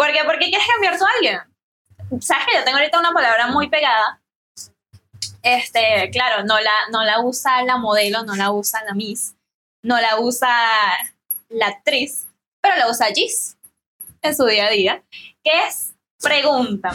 ¿Por qué? ¿Por qué quieres cambiar a alguien? ¿Sabes que yo tengo ahorita una palabra muy pegada? Este, claro, no la, no la usa la modelo, no la usa la Miss, no la usa la actriz, pero la usa Gis en su día a día, que es pregunta.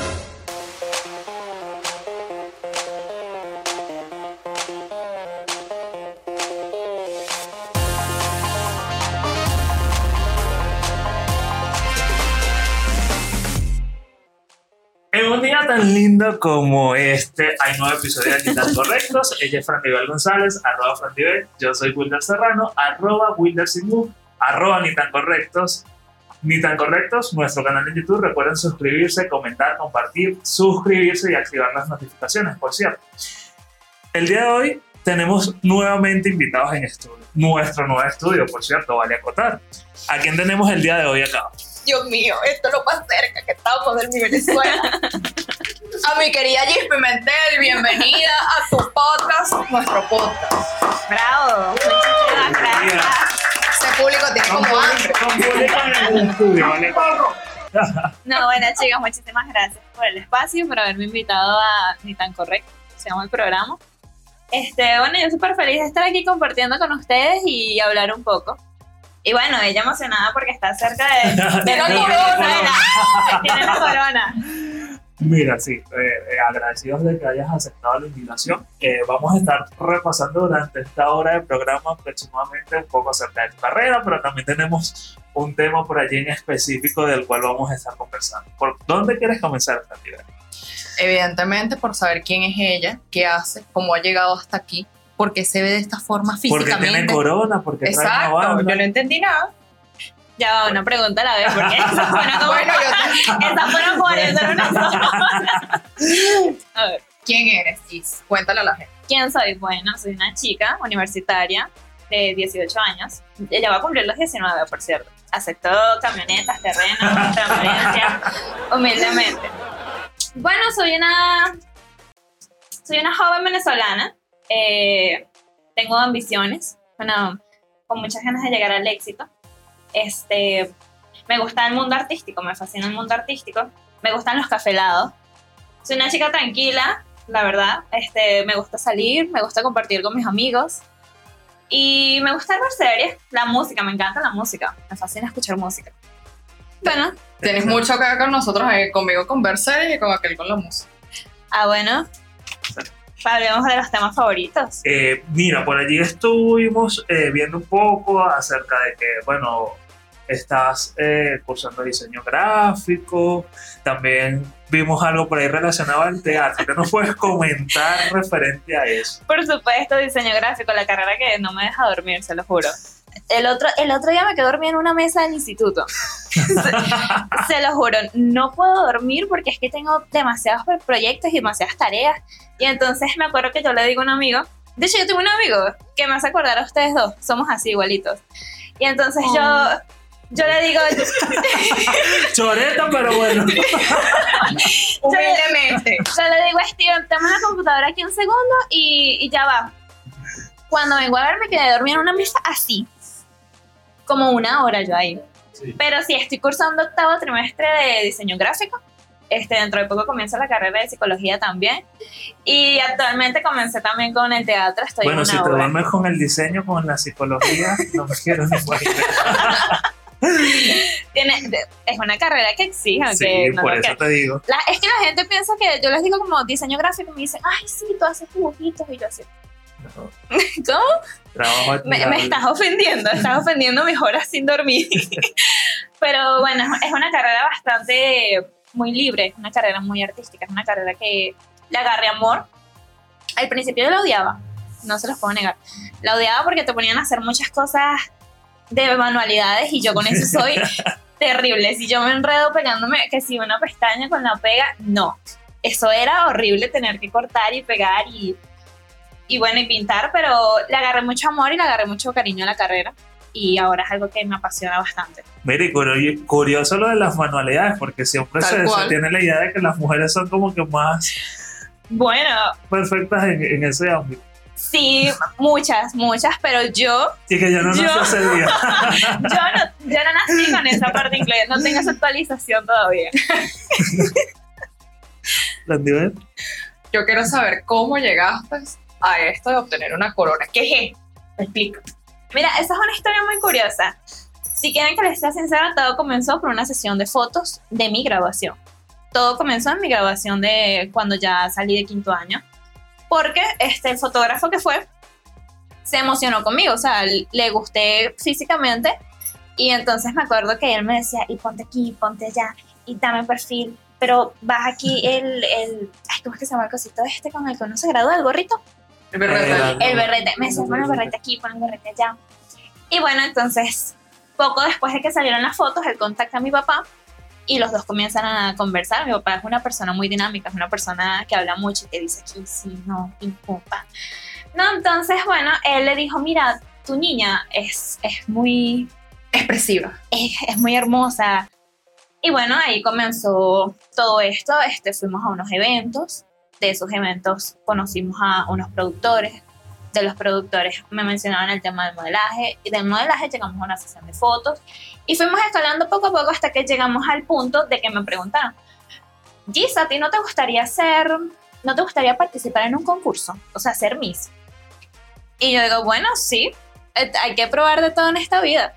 Tan lindo como este, hay nueve episodios de Ni tan correctos. Ella es Frantivel González, arroba Frantivel. Yo soy Wilder Serrano, arroba Wilder Simú, arroba Ni tan correctos. Ni tan correctos, nuestro canal en YouTube. Recuerden suscribirse, comentar, compartir, suscribirse y activar las notificaciones, por cierto. El día de hoy tenemos nuevamente invitados en estudio. Nuestro nuevo estudio, por cierto, vale acotar. ¿A quién tenemos el día de hoy acá? Dios mío, esto es lo más cerca que estamos del mi Venezuela. a mi querida Gis Pimentel, bienvenida a tu podcast, nuestro podcast. Bravo, muchísimas gracias. Ese público tiene como hambre. No, bueno chicos, muchísimas gracias por el espacio, por haberme invitado a Ni tan correcto, se llama el programa. Este, bueno, yo súper feliz de estar aquí compartiendo con ustedes y hablar un poco. Y bueno, ella emocionada porque está cerca de, de la corona. Tiene la corona. Mira, sí, eh, eh, agradecidos de que hayas aceptado la invitación. Eh, vamos a estar repasando durante esta hora del programa aproximadamente un poco acerca de tu carrera, pero también tenemos un tema por allí en específico del cual vamos a estar conversando. ¿Por dónde quieres comenzar, Fernanda? Evidentemente por saber quién es ella, qué hace, cómo ha llegado hasta aquí, por qué se ve de esta forma Porque tiene físicamente. corona, porque trae una Exacto, banda. yo no entendí nada. Ya va, una pregunta a la vez, porque esa fueron como, Bueno, yo esa fueron como hacer una sola. A ver, ¿Quién eres, Gis? Cuéntale a la gente. ¿quién soy? Bueno, soy una chica universitaria de 18 años. Ella va a cumplir los 19, por cierto. Aceptó camionetas, terrenos, transferencias, humildemente. Bueno, soy una, soy una joven venezolana. eh, tengo ambiciones, bueno, con muchas ganas de llegar al éxito. Este, me gusta el mundo artístico, me fascina el mundo artístico. Me gustan los cafelados. Soy una chica tranquila, la verdad. Este, me gusta salir, me gusta compartir con mis amigos. Y me gusta ver series, la música, me encanta la música. Me fascina escuchar música. Bueno, Tienes mucho que ver con nosotros, eh, conmigo con ver series y con aquel con la música. ah, bueno. Hablemos de los temas favoritos. Eh, mira, por allí estuvimos eh, viendo un poco acerca de que, bueno, estás eh, cursando diseño gráfico, también vimos algo por ahí relacionado al teatro. ¿Qué nos puedes comentar referente a eso? Por supuesto, diseño gráfico, la carrera que no me deja dormir, se lo juro. El otro, el otro día me quedé dormida en una mesa del instituto. se, se lo juro, no puedo dormir porque es que tengo demasiados proyectos y demasiadas tareas. Y entonces me acuerdo que yo le digo a un amigo, de hecho yo tengo un amigo que me hace acordar a ustedes dos, somos así igualitos. Y entonces yo, yo le digo, Choreta, pero bueno. Humildemente. yo le digo, Steven, toma la computadora aquí un segundo y, y ya va. Cuando vengo a ver me quedé dormida en una mesa así, como una hora yo ahí. Sí. Pero sí, estoy cursando octavo trimestre de diseño gráfico. Este, dentro de poco comienza la carrera de psicología también. Y actualmente comencé también con el teatro. Estoy Bueno, en si una te obra. duermes con el diseño, con la psicología, no me quiero ni. Tiene, es una carrera que exige. Sí, aunque no por eso te digo. La- es que la gente piensa que yo les digo como diseño gráfico y me dicen, ay, sí, tú haces dibujitos. Y yo así, No, ¿cómo? trabajo Me, me estás ofendiendo, estás ofendiendo mis horas sin dormir. Pero bueno, es una carrera bastante muy libre, es una carrera muy artística, es una carrera que le agarré amor. Al principio yo la odiaba, no se los puedo negar. La odiaba porque te ponían a hacer muchas cosas de manualidades y yo con eso soy terrible. Si yo me enredo pegándome, que si una pestaña con la pega, no. Eso era horrible tener que cortar y pegar y, y bueno, y pintar, pero le agarré mucho amor y le agarré mucho cariño a la carrera. Y ahora es algo que me apasiona bastante. Mire, curio- curioso lo de las manualidades, porque siempre se, tiene la idea de que las mujeres son como que más Bueno, perfectas en, en ese ámbito. Sí, muchas, muchas, pero yo, Y que ya no Yo- nació ese día. yo no, yo no nací con esa parte incluida, no tengo esa actualización todavía. Landibel. Yo quiero saber cómo llegaste a esto de obtener una corona. ¿Qué es esto? Te explico. Mira, esa es una historia muy curiosa. Si quieren que les sea sincera, todo comenzó por una sesión de fotos de mi graduación. Todo comenzó en mi graduación de cuando ya salí de quinto año. Porque este, el fotógrafo que fue se emocionó conmigo, o sea, le gusté físicamente. Y entonces me acuerdo que él me decía, y ponte aquí, ponte allá, y dame perfil. Pero vas aquí el, el, ay, ¿cómo es que se llama el cosito este con el que uno se gradúa, el gorrito? El berrete. El berrete. Me decía, pon el berrete aquí, pon el berrete allá. Y bueno, entonces, poco después de que salieron las fotos, él contacta a mi papá y los dos comienzan a conversar. Mi papá es una persona muy dinámica, es una persona que habla mucho y que dice aquí, sí, no, pim, pum, pa. No, entonces, bueno, él le dijo, mira, tu niña es, es muy Expresiva. es, es muy hermosa. Y bueno, ahí comenzó todo esto. Este, fuimos a unos eventos. De esos eventos conocimos a unos productores. De los productores me mencionaban el tema del modelaje. Y del modelaje llegamos a una sesión de fotos. Y fuimos escalando poco a poco hasta que llegamos al punto de que me preguntaron, Gis, ¿a ti no te gustaría ser, no te gustaría participar en un concurso? O sea, ser Miss. Y yo digo, bueno, sí, eh, hay que probar de todo en esta vida.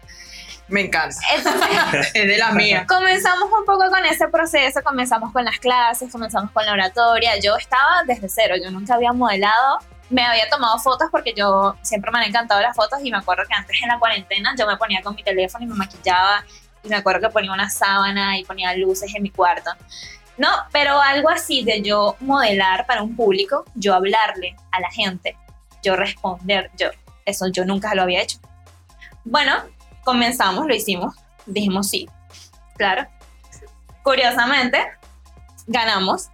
Me encanta. Entonces, Es de la mía. comenzamos un poco con ese proceso, comenzamos con las clases, comenzamos con la oratoria. Yo estaba desde cero, yo nunca había modelado, me había tomado fotos porque yo siempre me han encantado las fotos y me acuerdo que antes en la cuarentena yo me ponía con mi teléfono y me maquillaba y me acuerdo que ponía una sábana y ponía luces en mi cuarto. No, pero algo así de yo modelar para un público, yo hablarle a la gente, yo responder, yo, eso yo nunca lo había hecho. Bueno, comenzamos, lo hicimos, dijimos sí, claro. Curiosamente, ganamos.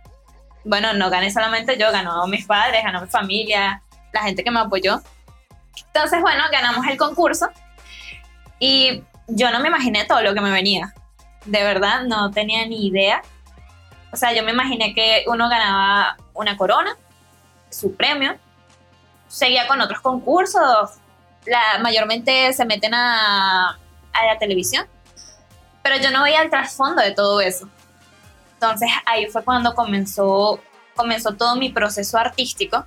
Bueno, no gané solamente yo, ganó mis padres, ganó mi familia, la gente que me apoyó. Entonces, bueno, ganamos el concurso y yo no me imaginé todo lo que me venía. De verdad, no tenía ni idea. O sea, yo me imaginé que uno ganaba una corona, su premio, seguía con otros concursos, la, mayormente se meten a, a la televisión, pero yo no veía el trasfondo de todo eso. Entonces ahí fue cuando comenzó, comenzó todo mi proceso artístico.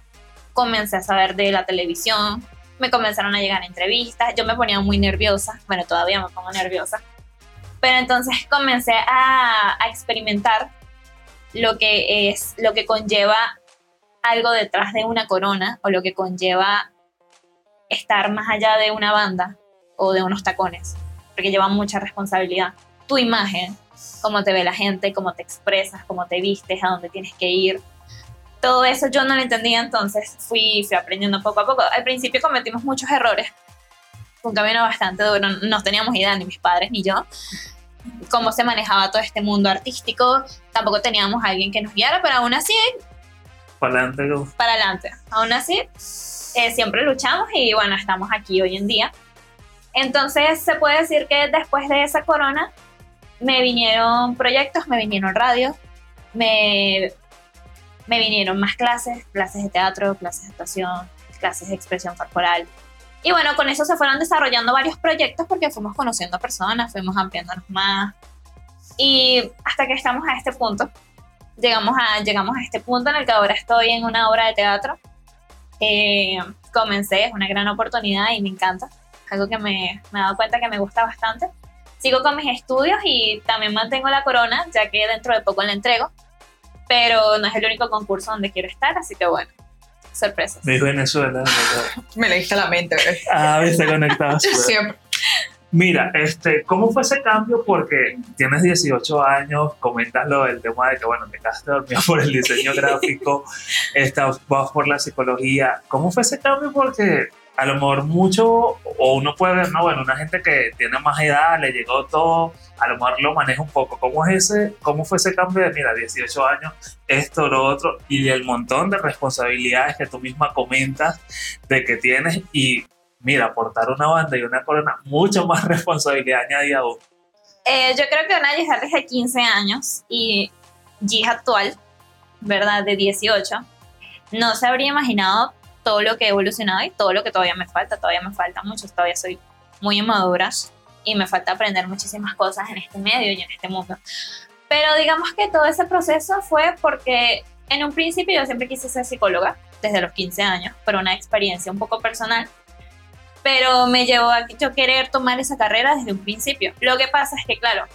Comencé a saber de la televisión, me comenzaron a llegar entrevistas, yo me ponía muy nerviosa, bueno, todavía me pongo nerviosa, pero entonces comencé a, a experimentar lo que es, lo que conlleva algo detrás de una corona o lo que conlleva estar más allá de una banda o de unos tacones, porque lleva mucha responsabilidad. Tu imagen, cómo te ve la gente, cómo te expresas, cómo te vistes, a dónde tienes que ir. Todo eso yo no lo entendía, entonces fui, fui aprendiendo poco a poco. Al principio cometimos muchos errores. Un camino bastante duro, no teníamos idea, ni mis padres ni yo, cómo se manejaba todo este mundo artístico. Tampoco teníamos a alguien que nos guiara, pero aún así, Para adelante. para adelante. Aún así, eh, siempre luchamos y bueno, estamos aquí hoy en día. Entonces se puede decir que después de esa corona me vinieron proyectos, me vinieron radios, me, me vinieron más clases, clases de teatro, clases de actuación, clases de expresión corporal. Y bueno, con eso se fueron desarrollando varios proyectos porque fuimos conociendo personas, fuimos ampliándonos más. Y hasta que estamos a este punto, llegamos a, llegamos a este punto en el que ahora estoy en una obra de teatro. Eh, comencé, es una gran oportunidad y me encanta. Algo que me, me he dado cuenta que me gusta bastante. Sigo con mis estudios y también mantengo la corona, ya que dentro de poco la entrego. Pero no es el único concurso donde quiero estar, así que bueno, sorpresas. Miss Venezuela. Me leíste la mente, bebé. Ah, viste conectado. Siempre. Mira, este, ¿cómo fue ese cambio? Porque tienes 18 años, comentas lo del tema de que, bueno, te quedaste dormido por el diseño gráfico, estás, vas por la psicología. ¿Cómo fue ese cambio? Porque a lo mejor mucho, o uno puede ver, no, bueno, una gente que tiene más edad, le llegó todo, a lo mejor lo maneja un poco. ¿Cómo es ese, cómo fue ese cambio de, mira, 18 años, esto, lo otro, y el montón de responsabilidades que tú misma comentas de que tienes y mira, aportar una banda y una corona, mucho más responsabilidad añadida aún. Eh, yo creo que una Giselle de 15 años y Gis actual, ¿verdad? De 18, no se habría imaginado todo lo que he evolucionado y todo lo que todavía me falta, todavía me falta mucho, todavía soy muy inmadura y me falta aprender muchísimas cosas en este medio y en este mundo. Pero digamos que todo ese proceso fue porque en un principio yo siempre quise ser psicóloga, desde los 15 años, por una experiencia un poco personal, pero me llevó a yo querer tomar esa carrera desde un principio. Lo que pasa es que, claro,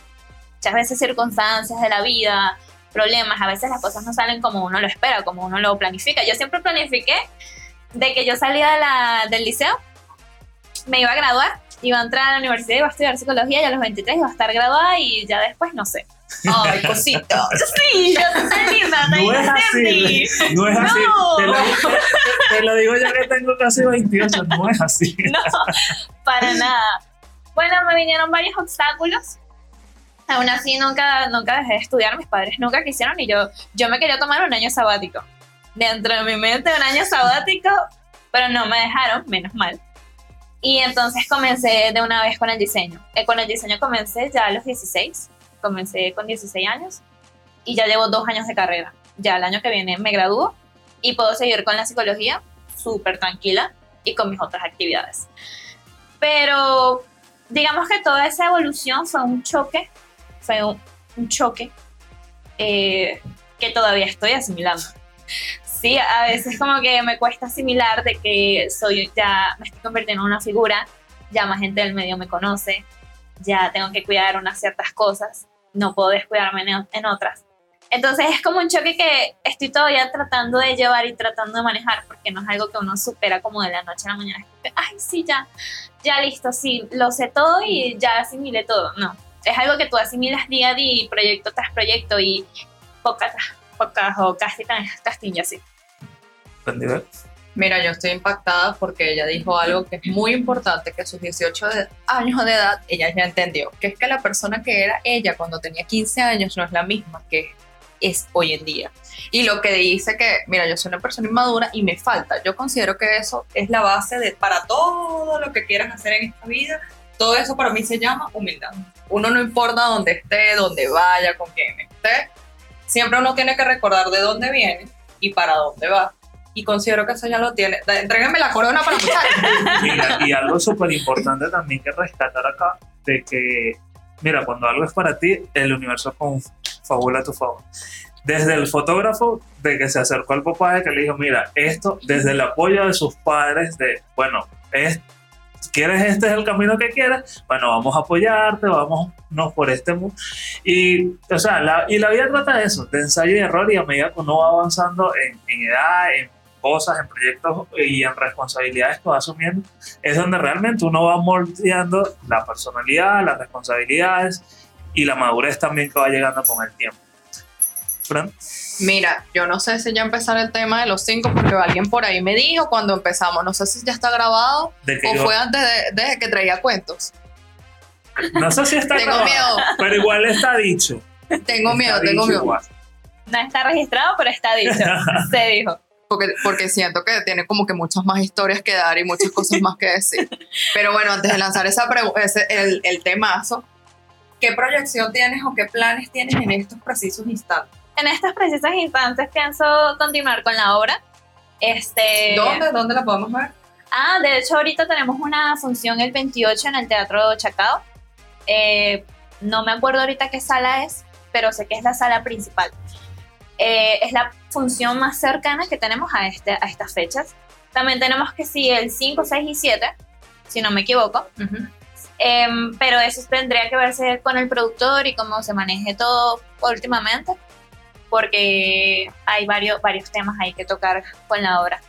muchas veces circunstancias de la vida, problemas, a veces las cosas no salen como uno lo espera, como uno lo planifica. Yo siempre planifiqué de que yo salía de la, del liceo, me iba a graduar, iba a entrar a la universidad, iba a estudiar psicología y a los 23 iba a estar graduada y ya después no sé. Ay, cosita. Sí, yo soy linda, No es así, no es así. No. Te, lo, te- te lo digo ya que tengo casi 28, no es así. No, para nada. Bueno, me vinieron varios obstáculos. Aún así, nunca, nunca dejé de estudiar. Mis padres nunca quisieron y yo, yo me quería tomar un año sabático. Dentro de mi mente, un año sabático, pero no me dejaron, menos mal. Y entonces comencé de una vez con el diseño. Eh, con el diseño comencé ya a los 16. Comencé con 16 años y ya llevo dos años de carrera. Ya el año que viene me gradúo y puedo seguir con la psicología súper tranquila y con mis otras actividades. Pero digamos que toda esa evolución fue un choque, fue un, un choque eh, que todavía estoy asimilando. Sí, a veces como que me cuesta asimilar de que soy ya, me estoy convirtiendo en una figura, ya más gente del medio me conoce, ya tengo que cuidar unas ciertas cosas, no puedo descuidarme en, en otras. Entonces es como un choque que estoy todavía tratando de llevar y tratando de manejar, porque no es algo que uno supera como de la noche a la mañana. Ay, sí, ya, ya listo, sí, lo sé todo y ya asimilé todo. No, es algo que tú asimilas día a día, proyecto tras proyecto y pocas, pocas o casi casting y así. Mira, yo estoy impactada porque ella dijo algo que es muy importante, que a sus 18 de- años de edad ella ya entendió, que es que la persona que era ella cuando tenía 15 años no es la misma que es hoy en día. Y lo que dice que, mira, yo soy una persona inmadura y me falta. Yo considero que eso es la base de para todo lo que quieras hacer en esta vida. Todo eso para mí se llama humildad. Uno no importa dónde esté, dónde vaya, con quién esté. Siempre uno tiene que recordar de dónde viene y para dónde va. Y considero que eso ya lo tiene. Entréguenme la corona para muchachos. Mira, y algo súper importante también que rescatar acá, de que, mira, cuando algo es para ti, el universo confabula a tu favor. Desde el fotógrafo, de que se acercó al papá, de que le dijo, mira, esto, desde el apoyo de sus padres, de, bueno, es, ¿quieres este es el camino que quieres? Bueno, vamos a apoyarte, vamos no, por este mundo. Y, o sea, la, y la vida trata de eso, de ensayo y error, y a medida que uno va avanzando en, en edad, en cosas, en proyectos y en responsabilidades que va asumiendo, es donde realmente uno va moldeando la personalidad, las responsabilidades y la madurez también que va llegando con el tiempo. Fran, Mira, yo no sé si ya empezar el tema de los cinco porque alguien por ahí me dijo cuando empezamos, no sé si ya está grabado o yo- fue antes de, de que traía cuentos. no sé si está Tengo grabado, miedo, pero igual está dicho. tengo Está miedo, tengo dicho miedo. igual. No está registrado, pero está dicho. Se dijo. Porque, porque siento que tiene como que muchas más historias que dar y muchas cosas más que decir. Pero bueno, antes de lanzar esa ese, el, el temazo, ¿qué proyección tienes o qué planes tienes en estos precisos instantes? En estos precisos instantes pienso continuar con la obra. Este, ¿Dónde? ¿Dónde la podemos ver? Ah, de hecho ahorita tenemos una función el 28 en el Teatro Chacao. Eh, no me acuerdo ahorita qué sala es, pero sé que es la sala principal. Eh, es la función más cercana que tenemos a, este, a estas fechas. También tenemos que sí el 5, 6 y 7, si no me equivoco. Em, pero eso tendría que verse con el productor y cómo se maneje todo últimamente, porque hay varios, varios temas ahí que tocar con la obra.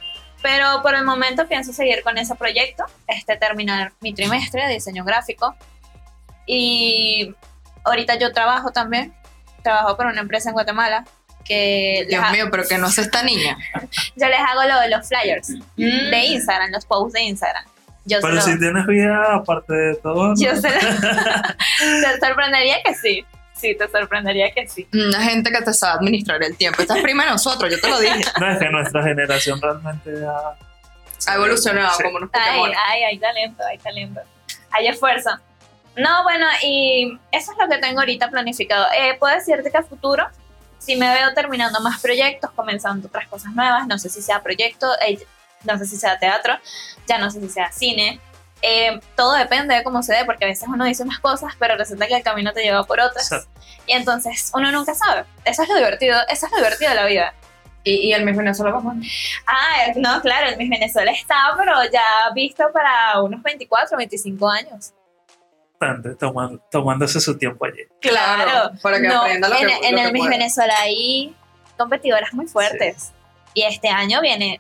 Pero por el momento pienso seguir con ese proyecto, este, terminar mi trimestre de diseño gráfico. Y ahorita yo trabajo también, trabajo por una empresa en Guatemala que Dios mío, pero que no es esta niña. yo les hago lo de los flyers Mm. de Instagram, los posts de Instagram. Yo Pero lo- si tienes vida aparte de todo, ¿no? yo se lo- te sorprendería que sí. Sí, te sorprendería que sí. Una gente que te sabe administrar el tiempo. Esta es prima de nosotros, yo te lo dije. no es que nuestra generación realmente ha, Ha evolucionado Sí. como unos Ay, ay, hay talento, hay talento. Hay esfuerzo. No, bueno, y eso es lo que tengo ahorita planificado. Eh, puedo decirte que a futuro, si me veo terminando más proyectos, comenzando otras cosas nuevas, no sé si sea proyecto, eh, no sé si sea teatro, ya no sé si sea cine. Eh, todo depende de cómo se dé, porque a veces uno dice unas cosas, pero resulta que el camino te lleva por otras. Y entonces uno nunca sabe. Eso es lo divertido, eso es lo divertido de la vida. Y, y el Miss Venezuela, ¿cómo? Ah, no, claro, el Miss Venezuela está, pero ya visto para unos 24, 25 años. Bastante, tomando, tomándose su tiempo allí. Claro, para que No, aprenda lo en, que, en lo el que Miss pueda. Venezuela hay competidoras muy fuertes. Y este año viene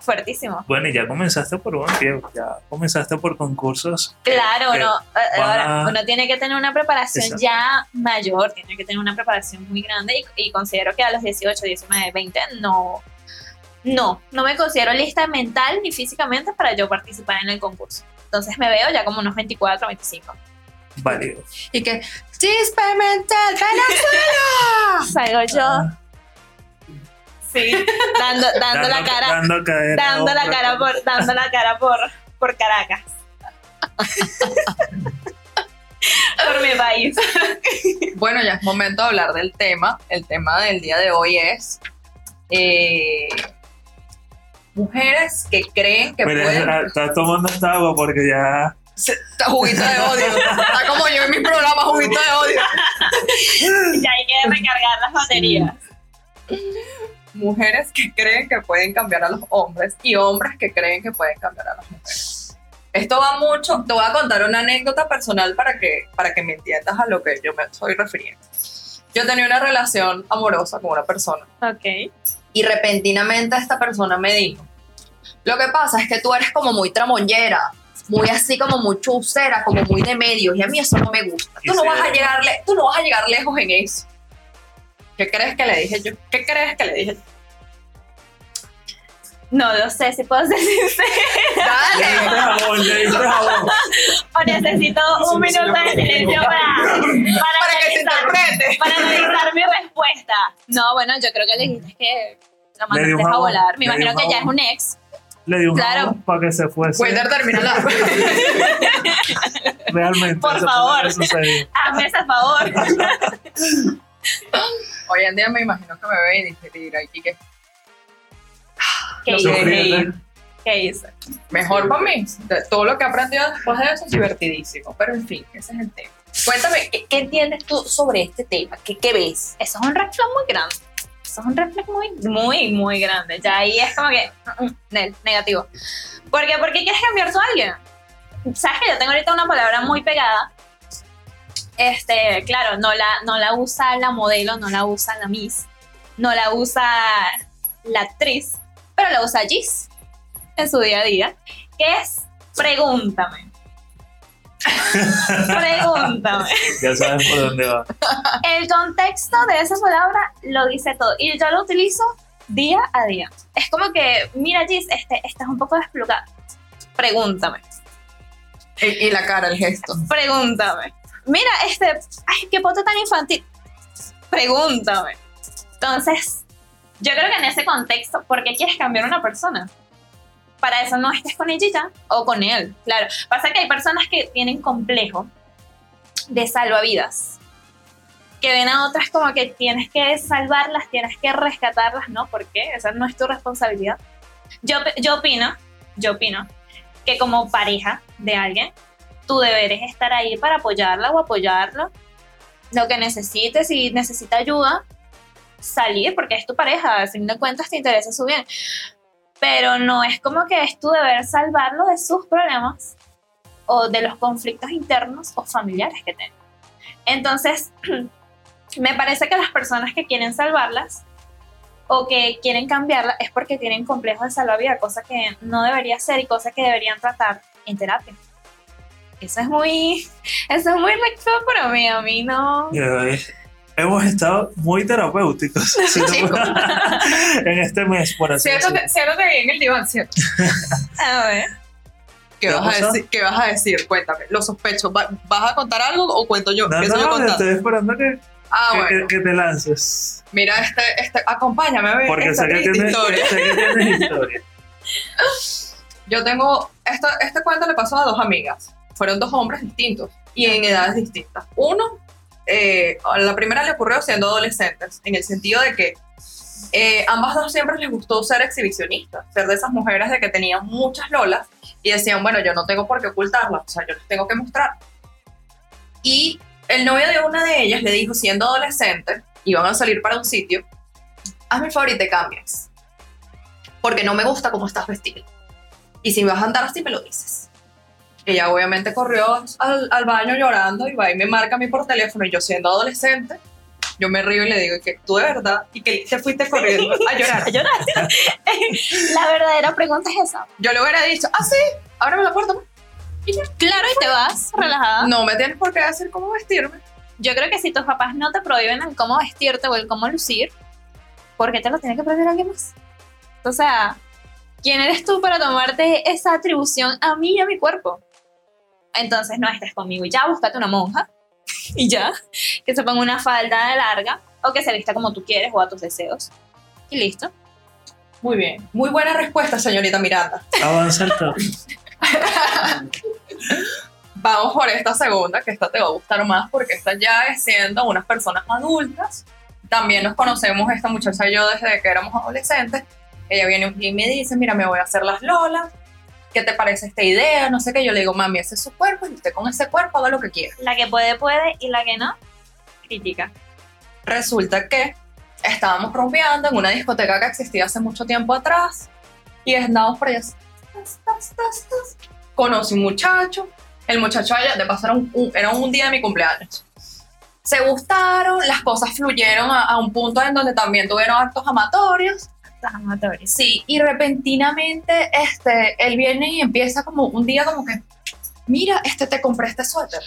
fuertísimo. Bueno, y ya comenzaste por un pie, ya comenzaste por concursos. Claro, que uno, eh, ahora, a- uno tiene que tener una preparación Exacto. ya mayor, tiene que tener una preparación muy grande y, y considero que a los 18, 19, 20 no, no, no me considero lista mental ni físicamente para yo participar en el concurso. Entonces me veo ya como unos 24, 25. Válido. Y que, chispe mental, Venezuela. Salgo yo, Ah, sí, dando, dando la cara, Dando, dando la cara por, dando la cara por, por Caracas. por mi país. Bueno, ya es momento de hablar del tema. El tema del día de hoy es eh, mujeres que creen que Mira, pueden... estás tomando esta agua porque ya. Se- está juguito de odio. Está como yo en mi programa, juguito de odio. Ya hay que recargar las baterías. Mujeres que creen que pueden cambiar a los hombres y hombres que creen que pueden cambiar a las mujeres. Esto va mucho. Te voy a contar una anécdota personal para que, para que me entiendas a lo que yo me estoy refiriendo. Yo tenía una relación amorosa con una persona Ok. Y repentinamente esta persona me dijo, lo que pasa es que tú eres como muy tramoñera, muy así como muy chusera, como muy de medios y a mí eso no me gusta. Tú no vas a llegar, le- tú no vas a llegar lejos en eso. ¿Qué crees que le dije yo? ¿Qué crees que le dije yo? No lo sé si puedo ser sincera. ¡Dale! jabón, le diste jabón. O necesito un minuto de silencio para, para, Para que se interprete. para analizar mi respuesta. No, bueno, yo creo que le dijiste que lo dio mandaste un a volar. Me dio imagino un que ya es un ex. Le di un Claro. jabón para que se fuese. Wilder termina la... Realmente. Por favor. que. Hazme ese favor. Hoy en día me imagino que me ve y dice, mira, aquí que ¿Qué hice? ¿Qué hice? mejor para mí. Todo lo que he aprendido después de eso es divertidísimo. Pero en fin, ese es el tema. Cuéntame, ¿qué, qué entiendes tú sobre este tema? ¿Qué, qué ves? Eso es un red muy grande. Eso es un red muy, muy, muy grande. Ya ahí es como que, mm, mm, negativo. ¿Por qué? ¿Por qué quieres cambiar a alguien? Sabes que yo tengo ahorita una palabra muy pegada. Este, claro, no la, no la usa la modelo, no la usa la Miss, no la usa la actriz, pero la usa Gis en su día a día, que es pregúntame. pregúntame. Ya sabes por dónde va. El contexto de esa palabra lo dice todo y yo lo utilizo día a día. Es como que, mira Gis, este, estás un poco desplugada. Pregúntame, Y, y la cara, el gesto. pregúntame. Mira, este, ay, qué foto tan infantil. Pregúntame. Entonces, yo creo que en ese contexto, ¿por qué quieres cambiar a una persona? Para eso no estés con ella o con él. Claro, pasa que hay personas que tienen complejo de salvavidas. Que ven a otras como que tienes que salvarlas, tienes que rescatarlas, ¿no? ¿Por qué? Esa no es tu responsabilidad. Yo, yo opino, yo opino que como pareja de alguien, tu deber es estar ahí para apoyarla o apoyarlo. Lo que necesites, si necesita ayuda, salir porque es tu pareja, al fin de cuentas te interesa su bien. Pero no es como que es tu deber salvarlo de sus problemas o de los conflictos internos o familiares que tenga. Entonces, me parece que las personas que quieren salvarlas o que quieren cambiarla es porque tienen complejos de salvavidas, cosa que no debería ser y cosa que deberían tratar en terapia. Eso es muy, eso es muy flag para mí, a mí no. Hemos estado muy terapéuticos Chicos. en este mes, por así Siéntate, decirlo. siéntate ahí en el diván, ¿cierto? A ver. ¿Qué ¿Qué vas, a decir? ¿Qué vas a decir? Cuéntame, lo sospecho. ¿Va- ¿Vas a contar algo o cuento yo? No, yo no, contando. estoy esperando que, Ah, que- bueno. que- que te lances. Mira, este, este, acompáñame a ver Porque esta sé que, tienes, historia. sé que tienes historia. Yo tengo, esto, este cuento le pasó a dos amigas. Fueron dos hombres distintos y en edades distintas. Uno, eh, a la primera le ocurrió siendo adolescentes, en el sentido de que Eh, ambas dos siempre les gustó ser exhibicionistas, ser de esas mujeres de que tenían muchas lolas y decían, bueno, yo no tengo por qué ocultarlas, o sea, yo les tengo que mostrar. Y el novio de una de ellas le dijo, siendo adolescente, iban a salir para un sitio, hazme el favor y te cambias, porque no me gusta cómo estás vestida. Y si vas a andar así, me lo dices. Ella obviamente corrió al, al baño llorando y va y me marca a mí por teléfono y yo siendo adolescente, yo me río y le digo que tú de verdad y que te fuiste corriendo a llorar. A llorar. la verdadera pregunta es esa. Yo le hubiera dicho, ah, sí, ábreme la puerta. Claro, y te vas relajada. No me tienes por qué decir cómo vestirme. Yo creo que si tus papás no te prohíben el cómo vestirte o el cómo lucir, ¿por qué te lo tiene que prohibir alguien más? O sea, ¿quién eres tú para tomarte esa atribución a mí y a mi cuerpo? Entonces no estés conmigo y ya, búscate una monja y ya, que se ponga una falda de larga o que se vista como tú quieres o a tus deseos. Y listo. Muy bien. Muy buena respuesta, señorita Miranda. Avanza el top. Vamos por esta segunda, que esta te va a gustar más porque esta ya es siendo unas personas adultas. También nos conocemos esta muchacha y yo desde que éramos adolescentes. Ella viene y me dice, mira, me voy a hacer las lolas. ¿Qué te parece esta idea? No sé qué. Yo le digo, mami, ese es su cuerpo y usted con ese cuerpo haga lo que quiera. La que puede, puede y la que no, critica. Resulta que estábamos rompiendo en una discoteca que existía hace mucho tiempo atrás y andábamos por allá. Conocí un muchacho. El muchacho de paso, era un, un- era un día de mi cumpleaños. Se gustaron, las cosas fluyeron a, a un punto en donde también tuvieron actos amatorios. Amatorias. Sí, y repentinamente este, él viene y empieza como un día como que, mira, este te compré este suéter.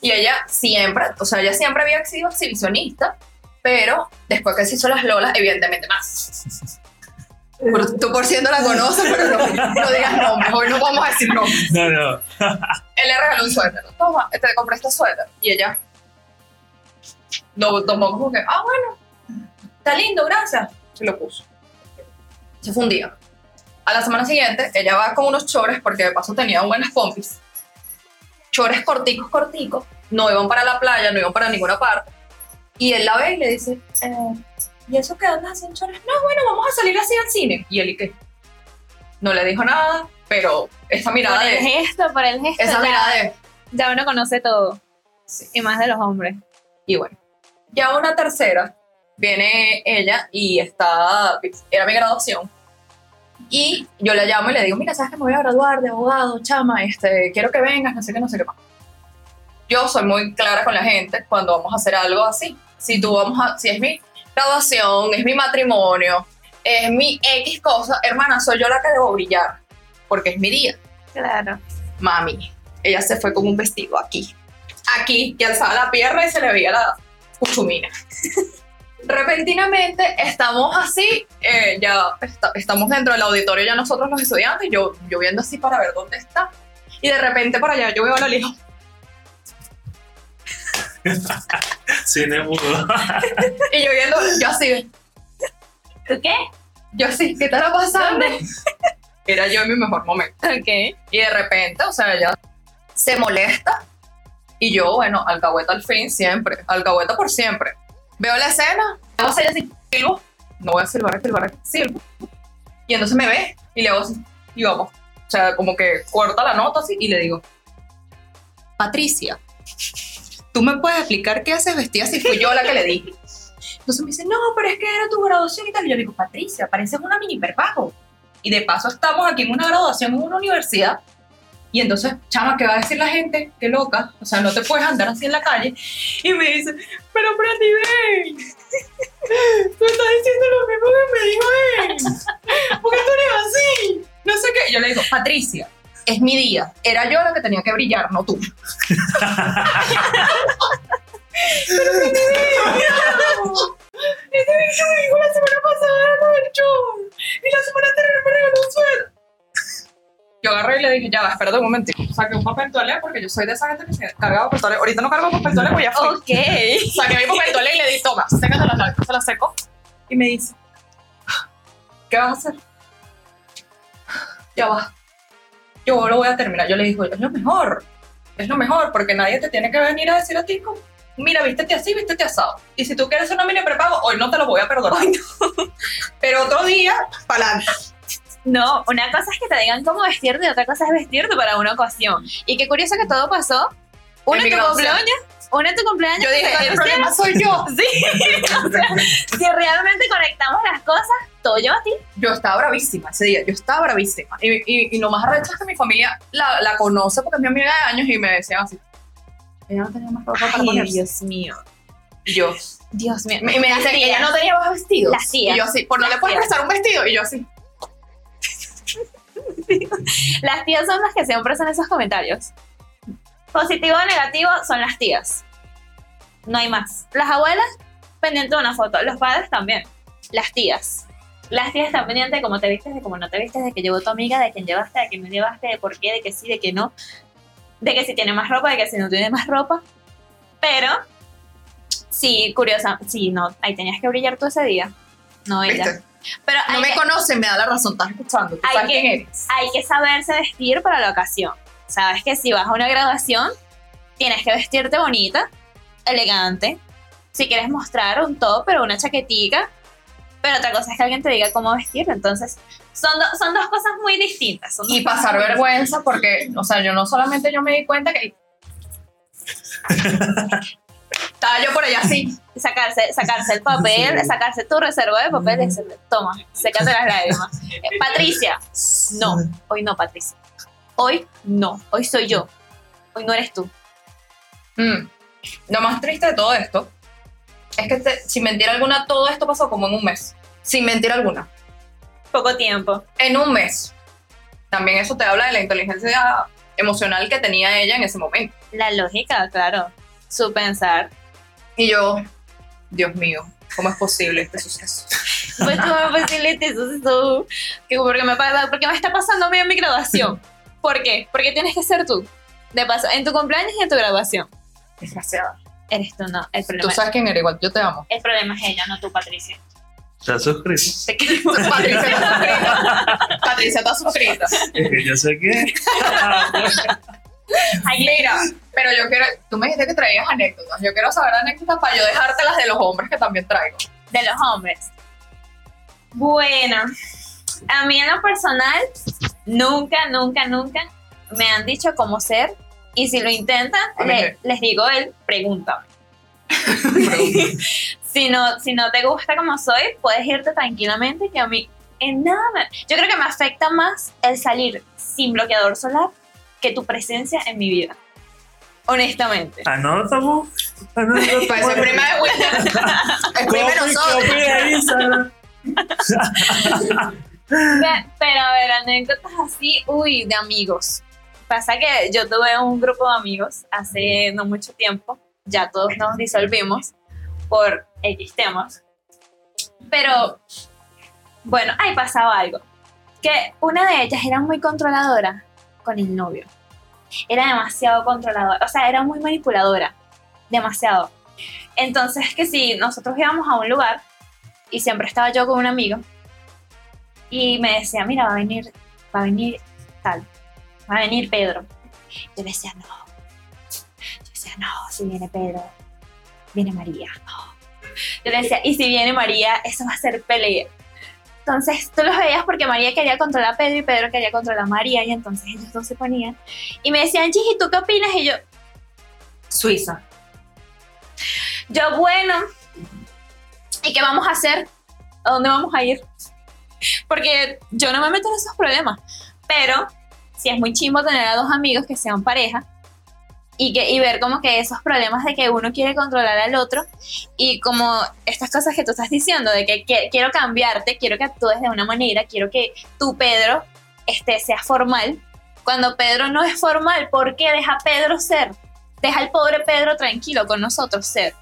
Y ella siempre, o sea, ella siempre había sido exhibicionista, pero después que se hizo las lolas, evidentemente más. Por- tú por ciento la conoces, pero no, no digas nombres, hoy no vamos a decir nombres. No, no. Él le regaló un suéter, toma, te compré este suéter. Y ella lo tomó como que, ah, bueno, está lindo, gracias. Se lo puso. Se fue un día. A la semana siguiente, ella va con unos chores, porque de paso tenía buenas pompis. Chores corticos, corticos. No iban para la playa, no iban para ninguna parte. Y él la ve y le dice, eh, ¿y eso qué andas haciendo chores? No, bueno, vamos a salir así al cine. Y él, ¿y qué? No le dijo nada, pero esa mirada Por el de... gesto, por el gesto. Esa ya, mirada de... ya uno conoce todo. Sí. Y más de los hombres. Y bueno, ya una tercera, viene ella y está, era mi graduación. Y yo la llamo y le digo, mira, ¿sabes que me voy a graduar de abogado, chama? Este, quiero que vengas, no sé qué, no sé qué más. Yo soy muy clara con la gente cuando vamos a hacer algo así. Si tú vamos a, si es mi graduación, es mi matrimonio, es mi X cosa, hermana, soy yo la que debo brillar, porque es mi día Claro. mami, ella se fue con un vestido aquí, aquí, y alzaba la pierna y se le veía la cuchumina. Repentinamente estamos así, eh, ya esta- estamos dentro del auditorio ya nosotros los estudiantes, yo, yo viendo así para ver dónde está, y de repente por allá yo veo a la lejos, Cine mudo. y yo viendo, yo así, ¿Tú qué? yo así, ¿qué estará pasando? Era yo en mi mejor momento. Ok. Y de repente, o sea, ella se molesta. Y yo, bueno, alcahueta al fin, siempre. Alcahueta por siempre. Veo la escena, hago así, así, silbo. No voy a silbar, a silbar, a silbo. Y entonces me ve y le hago así, y vamos. O sea, como que corta la nota así y le digo, Patricia, ¿tú me puedes explicar qué haces vestida así? Fui yo la que le dije. Entonces me dice, no, pero es que era tu graduación y tal. Y yo le digo, Patricia, pareces una mini perpago. Y de paso estamos aquí en una graduación en una universidad. Y entonces, chama, ¿qué va a decir la gente? Qué loca. O sea, no te puedes andar así en la calle. Y me dice, pero Prati, ven. Tú estás diciendo lo mismo que me dijo él. ¿Por qué tú eres así? No sé qué. Yo le digo, Patricia, es mi día. Era yo la que tenía que brillar, no tú. pero Prati, ven. Este me dijo la semana pasada lo del show. Y la semana anterior me regaló un suéter. Yo agarré y le dije, ya, va, espérate un momentito. Saqué un papel toalé porque yo soy de esa gente que se carga papel toalé. Ahorita no cargo papel toalé, pues ya fui. Ok. Saqué mi papel toalé y le di, toma, sécate las lágrimas. Se las seco. Y me dice, ¿qué vas a hacer? Ya va. Yo lo voy a terminar. Yo le digo, es lo mejor. Es lo mejor porque nadie te tiene que venir a decir a ti mira, vístete así, vístete asado. Y si tú quieres una mini prepago, hoy no te lo voy a perdonar. Pero otro día, para adelante. No, una cosa es que te digan cómo vestirte y otra cosa es vestirte para una ocasión. Y qué curioso que todo pasó. Una En tu cumpleaños, una en tu cumpleaños. Yo dije, el problema soy yo. Sí, o sea, si realmente conectamos las cosas, todo lleva a ti. Yo estaba bravísima ese día, yo estaba bravísima. Y, y, y lo más arrecho es que mi familia la, la conoce porque es mi amiga de años y me decían así. Ella no tenía más ropa para ponerse. Dios mío. Y yo. Dios mío. Y me Las dicen, ella no tenía más vestidos. Las tías. Y yo así, por no le puedes prestar un vestido. Y yo así. Las tías son las que siempre hacen esos comentarios. Positivo o negativo son las tías. No hay más. Las abuelas, pendiente de una foto. Los padres también. Las tías. Las tías están pendientes de cómo te vistes, de cómo no te vistes, de que llegó tu amiga, de quién llevaste, de quién no llevaste, de por qué, de que sí, de que no. De que si tiene más ropa, de que si no tiene más ropa. Pero, sí, curiosa. Sí, no, ahí tenías que brillar tú ese día. No ella. ¿Viste? Pero No me que- conocen, me da la razón. Estás escuchando. Tú Hay sabes que- quién eres. hay que saberse vestir para la ocasión. Sabes que si vas a una graduación, tienes que vestirte bonita, elegante. Si quieres mostrar un top, pero una chaquetica. Pero otra cosa es que alguien te diga cómo vestirte. Entonces, son, do- son dos cosas muy distintas. Y pasar vergüenza porque, o sea, yo no solamente yo me di cuenta que... Estaba yo por allá así. Sacarse, sacarse el papel, Sí. sacarse tu reserva de papel y decirle, toma, sécate las lágrimas. Eh, Patricia, no, hoy no, Patricia. Hoy no, hoy soy yo. Hoy no eres tú. Mm. Lo más triste de todo esto es que, te- sin mentira alguna, todo esto pasó como en un mes. Sin mentira alguna. Poco tiempo. En un mes. También eso te habla de la inteligencia emocional que tenía ella en ese momento. La lógica, claro. Su pensar. Y yo, Dios mío, ¿cómo es posible este suceso? Pues cómo es posible eso, eso, que porque me pasa, porque me está pasando a mí en mi graduación. ¿Por qué? Porque tienes que ser tú. De paso, en tu cumpleaños y en tu graduación. Desgraciada. Eres tú, no. El Tú problema, sabes quién eres, igual yo te amo. el problema es ella, no tú, Patricia. ¿Te has suscrito? Te queremos. Patricia está suscrita. Patricia está suscrita. Es que yo sé que. Ay, Mira, pero yo quiero, tú me dijiste que traías anécdotas. Yo quiero saber anécdotas para yo dejarte las de los hombres que también traigo. de los hombres. Bueno, a mí en lo personal, nunca, nunca, nunca me han dicho cómo ser. Y si lo intentan, le- les digo él, pregúntame. si, no, si no te gusta como soy, puedes irte tranquilamente, que a mí en nada me- Yo creo que me afecta más el salir sin bloqueador solar que tu presencia en mi vida. Honestamente. Anótalo. Anótalo. Para ese prima de. El de Copy, nosotros. Pero a ver, anécdotas así, uy, de amigos. Pasa que yo tuve un grupo de amigos hace no mucho tiempo, ya todos nos disolvimos por X temas. Pero, bueno, ahí pasaba algo. Que una de ellas era muy controladora con el novio. Era demasiado controladora, o sea, era muy manipuladora, demasiado. Entonces, que si nosotros íbamos a un lugar y siempre estaba yo con un amigo, y me decía, mira, va a venir, va a venir tal, va a venir Pedro. Yo decía, no. Yo decía, no, si viene Pedro, viene María, no. Yo decía, y si viene María, eso va a ser pelea. Entonces tú los veías porque María quería controlar a Pedro y Pedro quería controlar a María y entonces ellos dos se ponían. Y me decían, Gigi, ¿tú qué opinas? Y yo, Suiza. Yo, bueno, ¿y qué vamos a hacer? ¿A dónde vamos a ir? Porque yo no me meto en esos problemas. Pero si es muy chimbo tener a dos amigos que sean pareja y, que, y ver como que esos problemas de que uno quiere controlar al otro y como estas cosas que tú estás diciendo, de que, que- quiero cambiarte, quiero que actúes de una manera, quiero que tú, Pedro, este, sea formal. Cuando Pedro no es formal, ¿por qué deja a Pedro ser? Deja al pobre Pedro tranquilo con nosotros ser.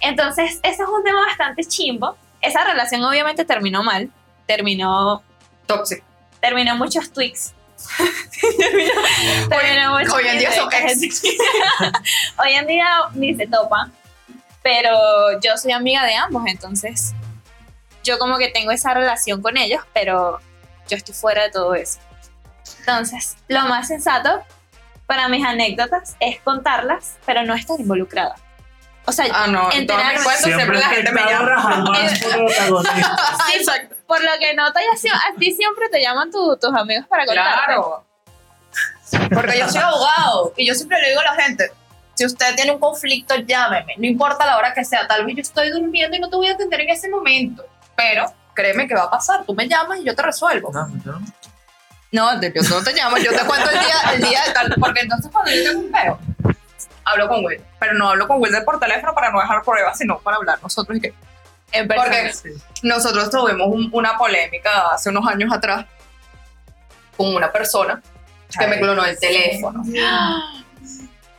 Entonces, ese es un tema bastante chimbo. Esa relación obviamente terminó mal. Terminó, Tóxico. terminó muchos tweaks. hoy en día son tweaks. Hoy en día ni se topa. Pero yo soy amiga de ambos, entonces yo como que tengo esa relación con ellos, pero yo estoy fuera de todo eso. Entonces, lo más sensato para mis anécdotas es contarlas, pero no estar involucrada. O sea, Ah, no. Enterarme. siempre, Siempre la gente me llama. exacto. Por lo que noto, ya sí- a ti siempre te llaman tu- tus amigos para contarte. Claro. Porque yo soy abogado y yo siempre le digo a la gente, si usted tiene un conflicto, llámeme, no importa la hora que sea, tal vez yo estoy durmiendo y no te voy a atender en ese momento, pero créeme que va a pasar, tú me llamas y yo te resuelvo. No, yo no. No, te- yo no te llamo, yo te cuento el día, el día de tal, porque entonces cuando yo tengo un peo, hablo con Will, pero no hablo con Wilder por teléfono para no dejar pruebas, sino para hablar nosotros y que En. Porque Sí. nosotros tuvimos un- una polémica hace unos años atrás con una persona que me clonó el teléfono.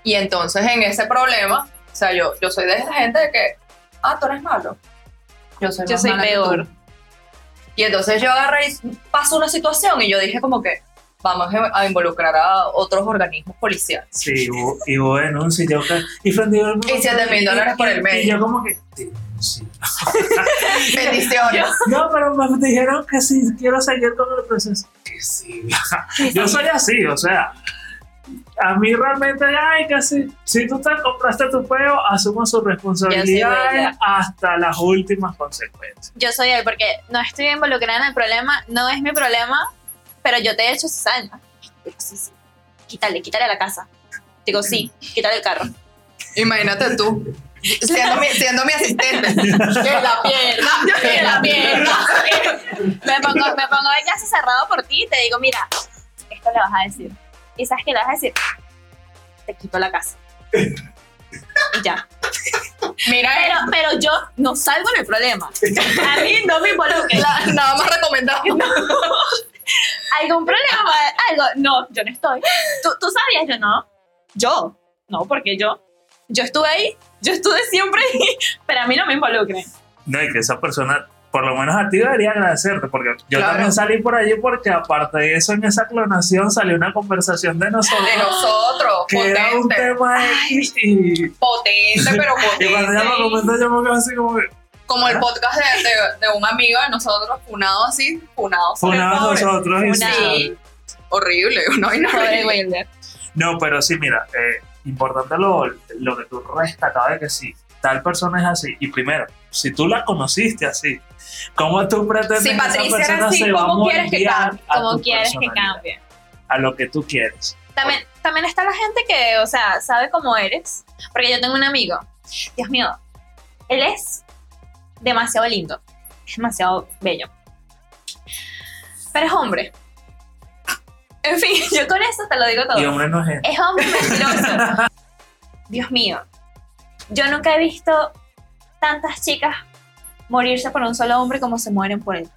Y entonces en ese problema, o sea, yo, yo soy de esa gente de que, ah, tú eres malo. Yo soy, Yo más soy mala que peor. tú. Y entonces yo agarré y pasó una situación y yo dije como que vamos a involucrar a otros organismos policiales. Sí, y hubo denuncia y yo y Y siete mil dólares por el medio. Y yo como que denuncia. Bendiciones. No, pero me dijeron que sí, quiero seguir con el proceso. Que sí. Yo soy así, o sea, a mí realmente, ay, que sí. Si tú te compraste tu peo, asumo sus responsabilidades hasta las últimas consecuencias. Yo soy él porque no estoy involucrada en el problema, no es mi problema, pero yo te he hecho sus años. Digo, sí, sí. Quítale, quítale la casa. Digo, sí, quítale el carro. Imagínate tú. Siendo mi, siendo mi asistente. Que la pierna, que la pierna. me pongo, me pongo el caso cerrado por ti y te digo, mira, esto le vas a decir. ¿Y sabes qué le vas a decir? Te quito la casa. Y ya. Mira, Pero, pero yo no salgo en el problema. A mí no me involucres. la- nada más recomendado. ¿Algún problema? Algo. No, yo no estoy. ¿Tú, tú sabías? Yo no. Yo. No, porque yo. Yo estuve ahí. Yo estuve siempre ahí. Pero a mí no me involucren. No, y que esa persona, por lo menos a ti debería agradecerte, porque yo Claro. también salí por allí porque aparte de eso, en esa clonación salió una conversación de nosotros. De nosotros, que era un potente. tema X y, Potente, pero y cuando ella me potente. comentó yo me quedé así como que Como el podcast de, de, de un amigo de nosotros, funado así, funado pobre. nosotros y Funado. sí. Horrible, no hay Pobre nada. Wilder. No, pero sí, mira, eh, importante lo, lo que tú rescatabas de que sí, tal persona es así. Y primero, si tú la conociste así, ¿cómo tú pretendes Si que esa Patricia era persona así, se va a ¿cómo quieres que cambie? a tu quieres que cambie. A lo que tú quieres. También, también está la gente que, o sea, sabe cómo eres. Porque yo tengo un amigo. Dios mío. Él es demasiado lindo. Es demasiado bello. Pero es hombre. En fin, yo con eso te lo digo todo. Y hombre no es Es hombre mentiroso. Dios mío. Yo nunca he visto tantas chicas morirse por un solo hombre como se mueren por él.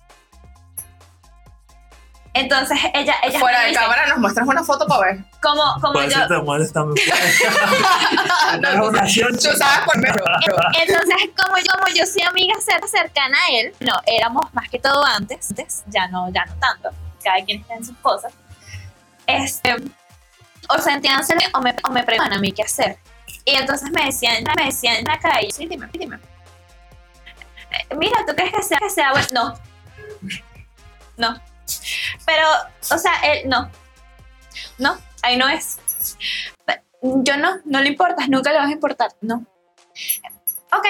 Entonces ella, ella Fuera de dice, cámara nos muestras una foto para ver. como, como yo, si te mueres también. Una oración, Tú sabes por. Entonces, como yo, como yo soy amiga cer- cercana a él, no, éramos más que todo antes, antes, ya no, ya no tanto, cada quien está en sus cosas, este, o sentían celos o me, o me preguntan a mí qué hacer. Y entonces me decían, me decían en la calle, sí, dime, dime. Eh, Mira, ¿tú crees que sea, que sea bueno? No. No. Pero, o sea, él, no. No, ahí no es. Yo no, no le importas, nunca le vas a importar, no ok,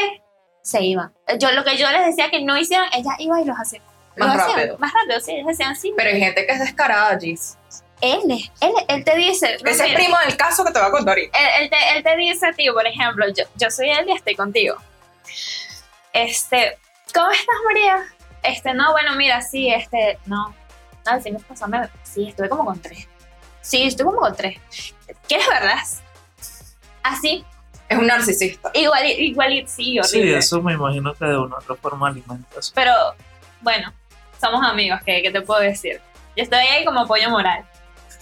se iban. Yo lo que yo les decía que no hicieran, ella iba y los hacía. Más Los hacían, rápido. Más rápido, sí, ellos decían sí. Pero hay gente que es descarada, Gis. Él, es- él, él te dice, Ese es primo del caso que te voy a contar ahorita. él, él te, él te dice a ti, por ejemplo, yo, yo soy él y estoy contigo. Este, ¿cómo estás, María? Este, no, bueno, mira, sí, este, no. No, el fin de pasado sí, estuve como con tres. Sí, estuve como con tres. ¿Quieres verlas? Así, Es un narcisista. igual, igual, sí, horrible. Sí, eso me imagino que de una u otra forma alimenta eso. Pero bueno, somos amigos, ¿qué, qué te puedo decir? Yo estoy ahí como apoyo moral.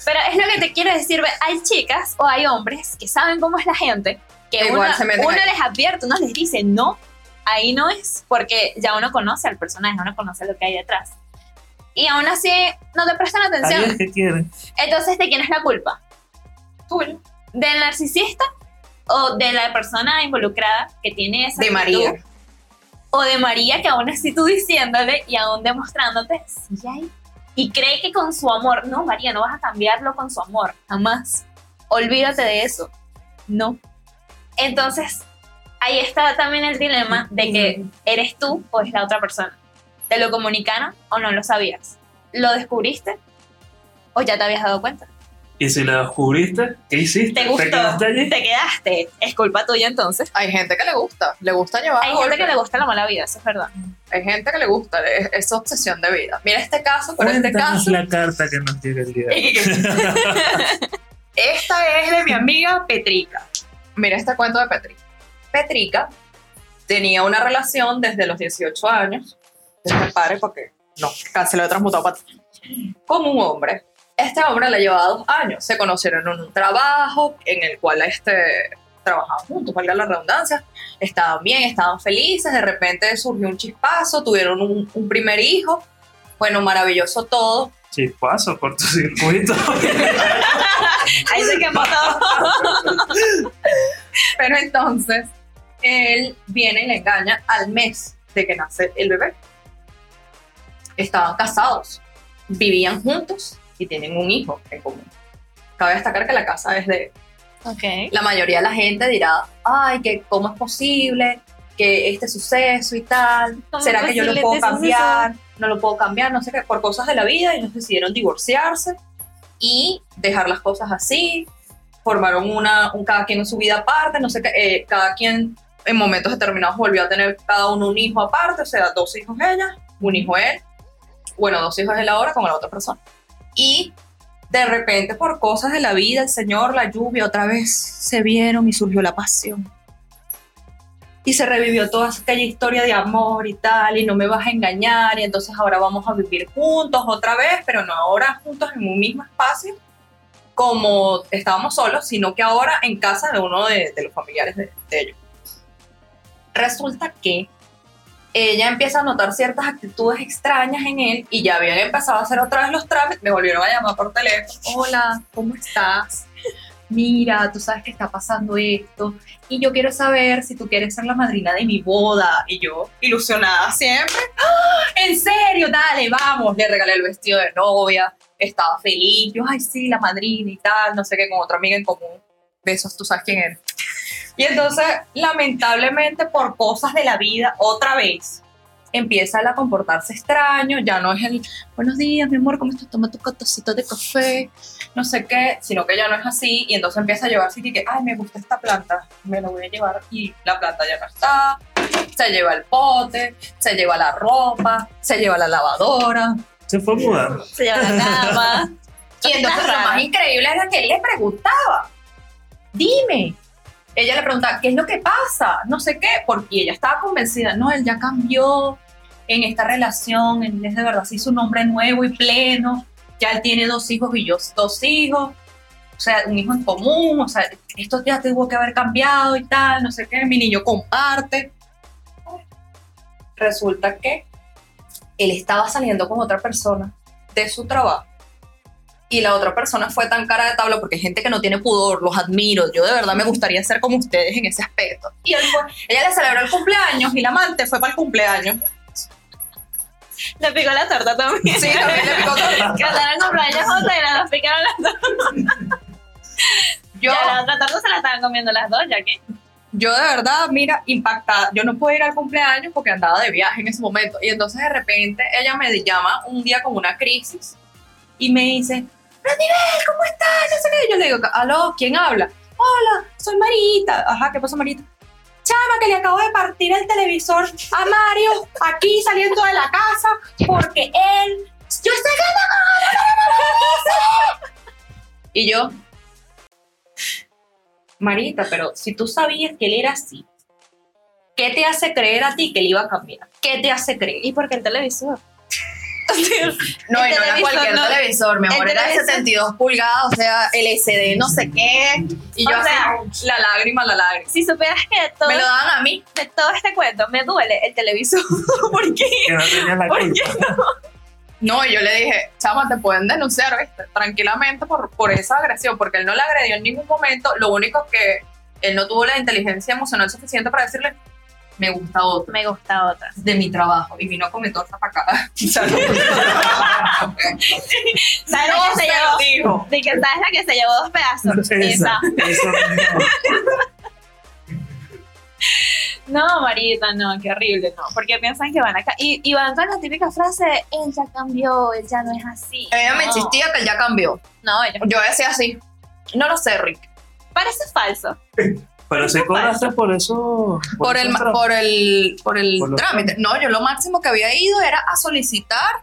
Pero es lo que te quiero decir, hay chicas o hay hombres que saben cómo es la gente, que Igual uno, uno les advierte, uno les dice, no, ahí no es, porque ya uno conoce al personaje, uno conoce lo que hay detrás. Y aún así no te prestan atención. es que. Entonces, ¿de quién es la culpa? ¿Del narcisista o de la persona involucrada que tiene esa De actitud? María. o de María que aún así tú diciéndole y aún demostrándote, sí hay. Y cree que con su amor, no, María, no vas a cambiarlo con su amor, jamás. Olvídate de eso. No. Entonces, ahí está también el dilema de que eres tú o es la otra persona. ¿Te lo comunicaron o no lo sabías? ¿Lo descubriste o ya te habías dado cuenta? Y si lo descubriste, ¿qué hiciste? ¿Te gustó? quedaste allí? Te quedaste. Es culpa tuya entonces. Hay gente que le gusta, le gusta llevar Hay gente que le gusta la mala vida, eso es verdad. Hay gente que le gusta, es, es obsesión de vida. Mira este caso, pero este caso, la carta que nos llega el día. de hoy. esta es de mi amiga Petrica. Mira este cuento de Petrica. Petrica tenía una relación desde los 18 años, desde padre porque no, se lo he transmutado para ti, con un hombre. Este hombre le llevaba dos años, se conocieron en un trabajo en el cual este, trabajaban juntos, valga la redundancia, estaban bien, estaban felices, de repente surgió un chispazo, tuvieron un, un primer hijo, bueno, maravilloso todo, Chispazo, cortocircuito. Ahí se quemó todo. Pero entonces, él viene y le engaña al mes de que nace el bebé. Estaban casados, vivían juntos y tienen un hijo en común. Cabe destacar que la casa es de Ok. la mayoría de la gente dirá, ay, que cómo es posible que este suceso y tal, ¿Cómo será que yo lo puedo cambiar, no lo puedo cambiar, no sé qué, por cosas de la vida, ellos decidieron divorciarse y dejar las cosas así, formaron una, un cada quien en su vida aparte, no sé qué, eh, cada quien en momentos determinados volvió a tener cada uno un hijo aparte, o sea, dos hijos ella, un hijo él, bueno, dos hijos él ahora con la otra persona. Y de repente por cosas de la vida, el Señor, la lluvia, otra vez se vieron y surgió la pasión. Y se revivió toda aquella historia de amor y tal, y no me vas a engañar, y entonces ahora vamos a vivir juntos otra vez, pero no ahora juntos en un mismo espacio, como estábamos solos, sino que ahora en casa de uno de, los familiares de ellos. Resulta que ella empieza a notar ciertas actitudes extrañas en él y ya habían empezado a hacer otra vez los trámites, me volvieron a llamar por teléfono, hola, ¿cómo estás? Mira, tú sabes que está pasando esto y yo quiero saber si tú quieres ser la madrina de mi boda. Y yo, ilusionada siempre, ¡Ah! en serio, dale, vamos. Le regalé el vestido de novia, estaba feliz, yo, ay, sí, la madrina y tal, no sé qué, con otra amiga en común. Besos, tú sabes quién es. Y entonces, lamentablemente, por cosas de la vida, otra vez, empieza a comportarse extraño, ya no es el, buenos días, mi amor, ¿cómo estás? Toma tu tacito de café, no sé qué, sino que ya no es así, y entonces empieza a llevar así que, ay, me gusta esta planta, me la voy a llevar, y la planta ya no está, se lleva el pote, se lleva la ropa, se lleva la lavadora, Se fue mudando. Se lleva la cama. y entonces lo más increíble era que él le preguntaba, dime. Ella le preguntaba, ¿qué es lo que pasa? No sé qué, porque ella estaba convencida, no, él ya cambió en esta relación, él es de verdad, se hizo un hombre nuevo y pleno, ya él tiene dos hijos y yo dos hijos, o sea, un hijo en común, o sea, esto ya tuvo que haber cambiado y tal, no sé qué, mi niño comparte. Resulta que él estaba saliendo con otra persona de su trabajo y la otra persona fue tan cara de tabla porque hay gente que no tiene pudor, los admiro, yo de verdad me gustaría ser como ustedes en ese aspecto. Y él fue, ella le celebró el cumpleaños y la amante fue para el cumpleaños. Le picó la torta también. Sí, también le picó torta. Que andaron con cumpleaños juntas y dos picaron las dos. Yo, Ya la otra torta se la estaban comiendo las dos, ya que. yo de verdad, mira, impactada. Yo no pude ir al cumpleaños porque andaba de viaje en ese momento. Y entonces de repente ella me llama un día con una crisis y me dice, Randibel, ¿cómo estás? No sé qué. Yo le digo, aló, ¿quién habla? Hola, soy Marita. Ajá, ¿qué pasó, Marita? Chama, que le acabo de partir el televisor a Mario aquí saliendo de la casa porque él... Yo que no, Y yo, Marita, pero si tú sabías que él era así, ¿qué te hace creer a ti que él iba a cambiar? ¿Qué te hace creer? ¿Y por qué el televisor? No, El y no era televisor, cualquier no. televisor, mi amor, El era de televisor. 72 pulgadas, o sea, LCD, no sé qué. Y yo O sea, así, la lágrima, la lágrima. Si supieras que todo, Me lo daban a mí. de todo este cuento me duele el televisor. ¿Por qué? Que no tenía la ¿Por culpa. qué? No, y yo le dije, chama, te pueden denunciar, ¿viste? Tranquilamente por, por esa agresión, porque él no la agredió en ningún momento. Lo único que él no tuvo la inteligencia emocional suficiente para decirle, me gusta otro Me gusta otra. de mi trabajo. Y vino a comer torta para acá. ¿Sabes la que se llevó? dijo. De que sabes la que se llevó dos pedazos. Esa, Esa. No, Marita, no, qué horrible, no. Porque piensan que van acá. Y, y van con la típica frase: él ya cambió, él ya no es así. Ella me insistía que ya cambió. No, ella. Yo decía así. No lo sé, Rick. Parece falso. Pero si cobraste por eso. Por el, por el, por el Por trámite. No, yo lo máximo que había ido era a solicitar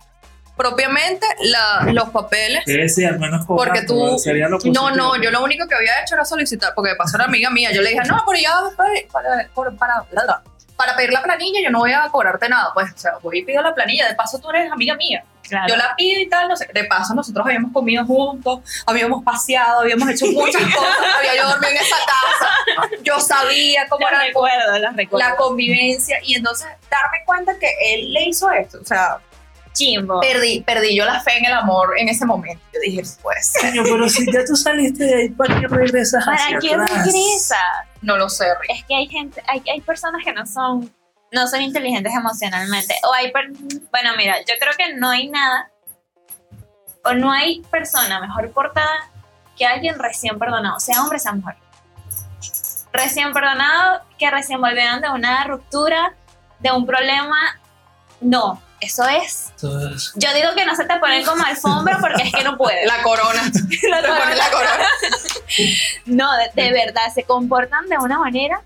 propiamente la- los papeles. Sí, sí, al menos cobrar, Porque tú- Sería lo No, no, yo lo único que había hecho era solicitar, porque paso era amiga mía. Yo le dije, no, pero ya para, para, para, para pedir la planilla yo no voy a cobrarte nada. Pues, o sea, voy y pido la planilla. De paso tú eres amiga mía. Claro. Yo la pido y tal, no sé. De paso nosotros habíamos comido juntos, habíamos paseado, habíamos hecho muchas cosas. Había yo dormido en esa casa. Yo sabía cómo Los era recuerdo, los recuerdo. la convivencia y entonces darme cuenta que él le hizo esto. O sea, Chimbo. perdí, perdí yo la fe en el amor en ese momento. Yo dije, pues, Coño, pero si ya tú saliste de ahí, ¿para qué regresas ¿Para hacia qué atrás? regresa? no lo sé, Rick. Es que hay gente, hay, hay personas que no son, no son inteligentes emocionalmente. O hay, per- bueno, mira, yo creo que no hay nada, o no hay persona mejor portada que alguien recién perdonado, sea hombre, sea mujer. Recién perdonado, que recién volvieron de una ruptura, de un problema. No, eso es. Yo digo que no se te ponen como alfombra porque es que no puedes. La corona. La Te pones la corona. No, de, de verdad, se comportan de una manera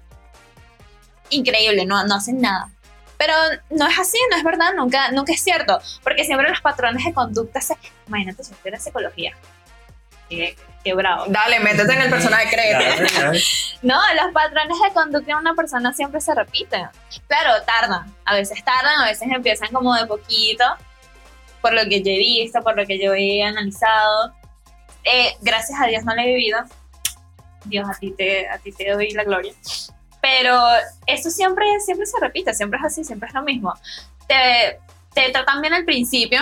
increíble, no, no hacen nada. Pero no es así, no es verdad, nunca, nunca es cierto, porque siempre los patrones de conducta se... Imagínate si estuviera psicología. Qué bravo. Dale, métete en el personaje, créete. No, los patrones de conducta de una persona siempre se repiten. Claro, tardan, a veces tardan, a veces empiezan como de poquito, por lo que yo he visto, por lo que yo he analizado. Eh, gracias a Dios no lo he vivido. Dios, a ti te, a ti te doy la gloria. Pero eso siempre, siempre se repite, siempre es así, siempre es lo mismo. Te, te tratan bien al principio,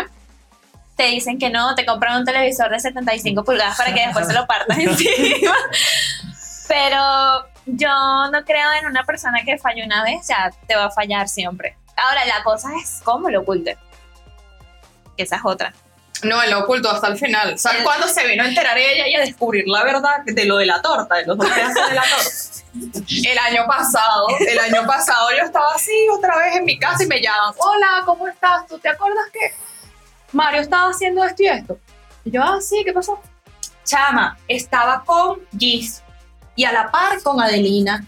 te dicen que no, te compran un televisor de 75 pulgadas para que después se lo partas encima. Pero yo no creo en una persona que falló una vez, ya te va a fallar siempre. Ahora, la cosa es cómo lo oculte. Que esa es otra. No, él lo ocultó hasta el final. ¿Sabes cuándo se vino a enterar ella y a descubrir la verdad de lo de la torta, de los dos pedazos de la torta? El año pasado, el año pasado yo estaba así otra vez en mi casa y me llaman, hola, ¿cómo estás? ¿Tú te acuerdas que Mario estaba haciendo esto y esto? Y yo, ah, sí, ¿qué pasó? Chama, estaba con Gis y a la par con Adelina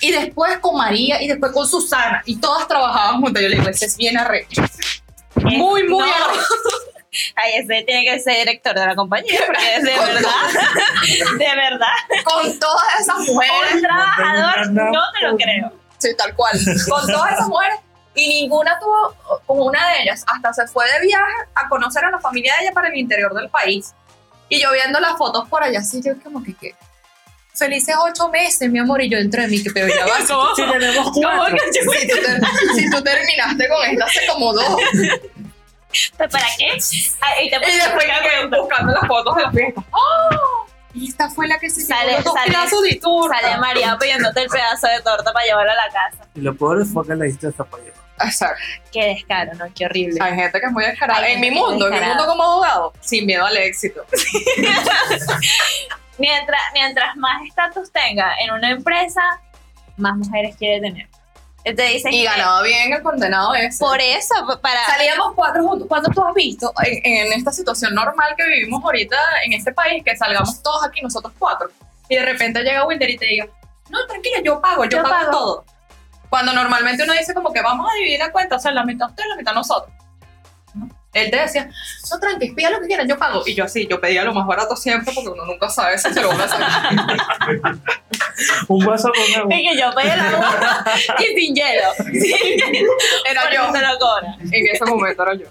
y después con María y después con Susana y todas trabajaban juntas. Yo le digo, ese es bien arrecho. Muy, muy No. arrecho. Ay, ese tiene que ser director de la compañía, porque es de verdad, de verdad, con todas esas mujeres. un trabajador, no te lo creo. Sí, tal cual. Con todas esas mujeres. Y ninguna tuvo, con una de ellas, hasta se fue de viaje a conocer a la familia de ella para el interior del país. Y yo viendo las fotos por allá, así yo como que, ¿qué? Felices ocho meses, mi amor, y yo dentro de mí, que pero ya va. ¿Cómo? Sí, tenemos ¿Cómo cuatro. Si tú, te- si tú terminaste con esta hace como dos. ¿Para qué? Y te Y después buscando las fotos de la fiesta. ¡Oh! Esta fue la que se Sale- llevó los dos sale- pedazos de torta. sale María pidiéndote el pedazo de torta para llevarlo a la casa. Y lo peor fue que la diste allá. Exacto. Qué descaro, ¿no? Qué horrible. Hay gente que es muy descarada. Hay En mi mundo, en mi mundo como abogado, sin miedo al éxito. Mientras, mientras más estatus tenga en una empresa, más mujeres quiere tener. Te dicen Y que ganaba bien el condenado ese. por eso, para... Salíamos cuatro juntos. ¿Cuándo tú has visto en, en esta situación normal que vivimos ahorita en este país, que salgamos todos aquí, nosotros cuatro, y de repente llega Wilder y te diga, no, tranquila, yo pago, yo, Yo pago, pago". todo. Cuando normalmente uno dice como que vamos a dividir la cuenta, o sea, la mitad usted, la mitad nosotros. ¿No? Él te decía, no, tranqui, pida lo que quieran, yo pago. Y yo así, yo pedía lo más barato siempre porque uno nunca sabe si se lo van a hacer. Un vaso con agua. Y que yo pedí el agua y sin hielo. Sin hielo. Era Por yo. te lo. En ese momento era yo.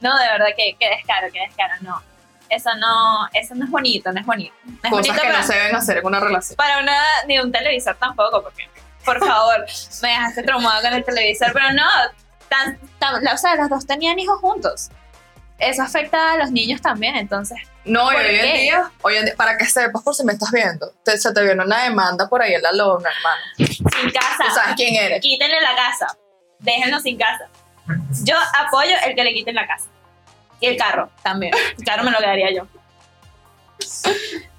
No, de verdad que, que descaro, que descaro, no. Eso no, eso no es bonito, no es bonito. No es Cosas bonito que para, no se deben hacer en una relación. para una, ni un televisor tampoco, porque, por favor, me dejaste traumado con el televisor, pero no, tan, tan- o sea, los dos tenían hijos juntos. Eso afecta a los niños también, entonces. No, y ¿Por hoy en día, hoy en día, para que sepas por si me estás viendo, te- se te viene una demanda por ahí en la lona, hermano. Sin casa. Tú sabes quién eres. quítenle la casa, déjenlo sin casa. Yo apoyo el que le quiten la casa. Y el carro también. El carro me lo quedaría yo.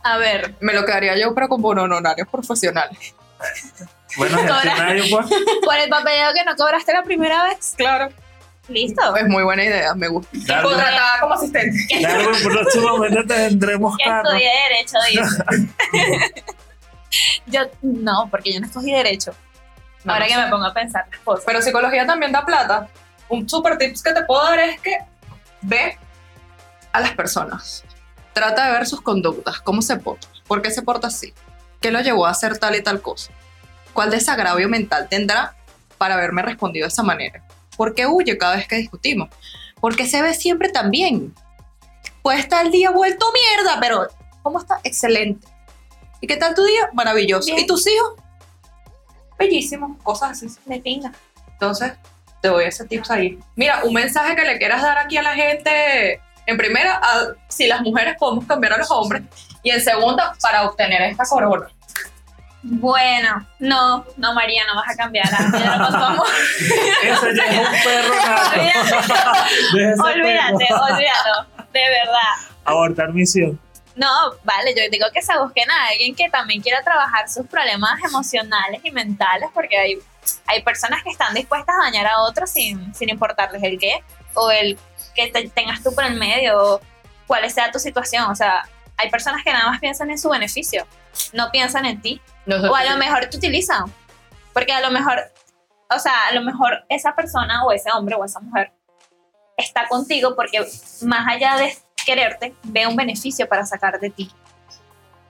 A ver, Me lo quedaría yo, pero con honorarios profesionales. Bueno, pues. Por el papeleo que no cobraste la primera vez. Claro. Listo. Es muy buena idea, me gusta. Claro. Contratada como asistente. Claro, próximamente tendremos Que carro. estudié Derecho, dice. yo, no, porque yo no escogí Derecho. No, Ahora no que sé. me pongo a pensar las cosas. Pero psicología también da plata. Un super tips que te puedo dar es que ve a las personas. Trata de ver sus conductas, cómo se porta, por qué se porta así, qué lo llevó a hacer tal y tal cosa, cuál desagravio mental tendrá para haberme respondido de esa manera, por qué huye cada vez que discutimos, por qué se ve siempre tan bien. Puede estar el día vuelto mierda, pero ¿cómo está? Excelente. ¿Y qué tal tu día? Maravilloso. Bien. ¿Y tus hijos? Bellísimos, cosas así. De pinga. Entonces, te doy ese tips ahí. Mira, un mensaje que le quieras dar aquí a la gente, en primera, a- si las mujeres podemos cambiar a los hombres, y en segunda, para obtener esta corona. Bueno, no, no, María, no vas a cambiar. a Pedro con tu amor. Ese ya es un perro nato. Olvídate, perro. olvídalo. De verdad. Abortar misión. No, vale, yo digo que se busquen a alguien que también quiera trabajar sus problemas emocionales y mentales, porque hay, hay personas que están dispuestas a dañar a otros sin, sin importarles el qué, o el que te tengas tú por el medio, o cuál sea tu situación. O sea, hay personas que nada más piensan en su beneficio, no piensan en ti. O a lo mejor te utilizan, porque a lo mejor, o sea, a lo mejor esa persona o ese hombre o esa mujer está contigo porque más allá de quererte, ve un beneficio para sacar de ti.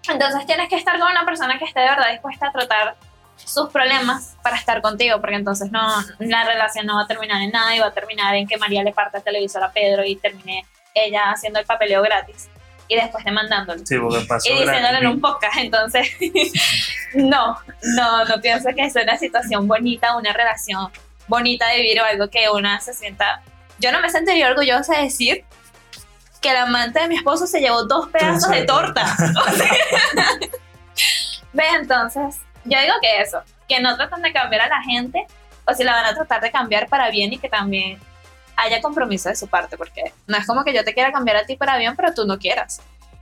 Entonces tienes que estar con una persona que esté de verdad dispuesta a tratar sus problemas para estar contigo, porque entonces no, la relación no va a terminar en nada y va a terminar en que María le parte el televisor a Pedro y termine ella haciendo el papeleo gratis y después demandándolo Sí, porque pasó y diciéndolo en un podcast. Entonces, no, no, no pienso que es una situación bonita, una relación bonita de vivir o algo que una se sienta. Yo no me sentiría orgullosa de decir que el amante de mi esposo se llevó dos pedazos de torta. O sea, ¿Ves? Entonces, yo digo que eso, que no tratan de cambiar a la gente o si la van a tratar de cambiar para bien y que también haya compromiso de su parte, porque no es como que yo te quiera cambiar a ti para bien, pero tú no quieras.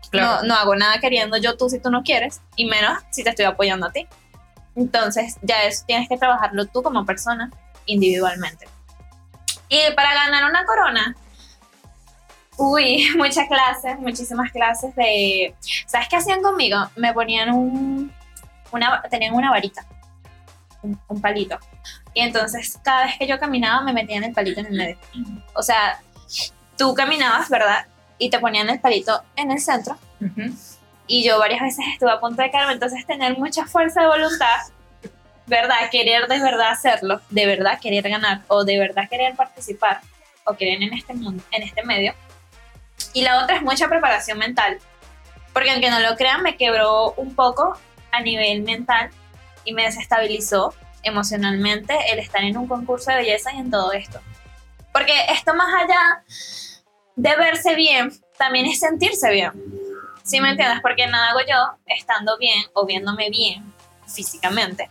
Claro. No, no hago nada queriendo yo tú si tú no quieres, y menos si te estoy apoyando a ti. Entonces, ya eso tienes que trabajarlo tú como persona individualmente. Y para ganar una corona, uy, muchas clases, muchísimas clases de... ¿Sabes qué hacían conmigo? Me ponían un... Una, tenían una varita, un, un palito. Y entonces, cada vez que yo caminaba, me metían el palito en el medio. O sea, tú caminabas, ¿verdad? Y te ponían el palito en el centro Ujú. y yo varias veces estuve a punto de caerme, entonces tener mucha fuerza de voluntad, ¿verdad? Querer de verdad hacerlo, de verdad querer ganar o de verdad querer participar o querer en este mundo, en este medio. Y la otra es mucha preparación mental, porque aunque no lo crean, me quebró un poco a nivel mental y me desestabilizó emocionalmente el estar en un concurso de belleza y en todo esto. Porque esto más allá de verse bien, también es sentirse bien. ¿Sí me entiendes? Porque nada hago yo estando bien o viéndome bien físicamente.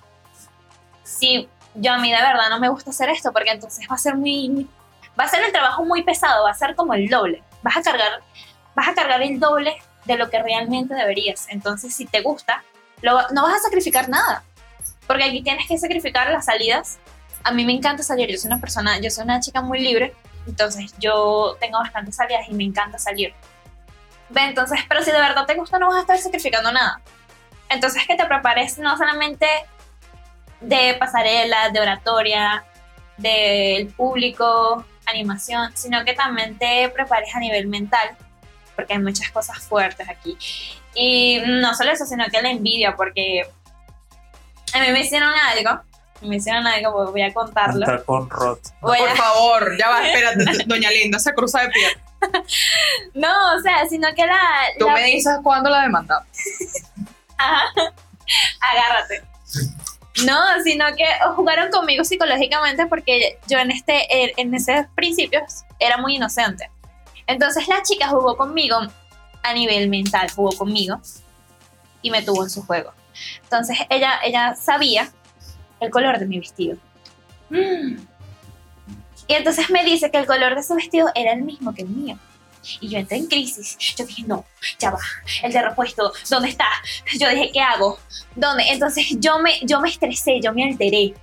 Si yo a mí de verdad no me gusta hacer esto, porque entonces va a ser muy, va a ser el trabajo muy pesado, va a ser como el doble. Vas a cargar, vas a cargar el doble de lo que realmente deberías. Entonces, si te gusta, no vas a sacrificar nada. Porque aquí tienes que sacrificar las salidas. A mí me encanta salir, yo soy una persona, yo soy una chica muy libre, entonces yo tengo bastantes salidas y me encanta salir. Entonces, pero si de verdad te gusta, no vas a estar sacrificando nada. Entonces, que te prepares no solamente de pasarela, de oratoria, del público, animación, sino que también te prepares a nivel mental, porque hay muchas cosas fuertes aquí. Y no solo eso, sino que la envidia, porque a mí me hicieron algo, me hicieron algo, voy a contarlo. Está con a- Por favor, ya va, espérate, doña Linda, se cruza de pie. no, o sea, sino que la... Tú la- me dices cuándo la demanda. Ajá. Agárrate. No, sino que jugaron conmigo psicológicamente porque yo en este, en esos principios era muy inocente. Entonces la chica jugó conmigo a nivel mental, jugó conmigo y me tuvo en su juego. Entonces ella, ella sabía el color de mi vestido. Y entonces me dice que el color de su vestido era el mismo que el mío. Y yo entré en crisis. Yo dije, no, ya va, el de repuesto, ¿dónde está? Yo dije, ¿qué hago? ¿Dónde? Entonces yo me, yo me estresé, yo me alteré.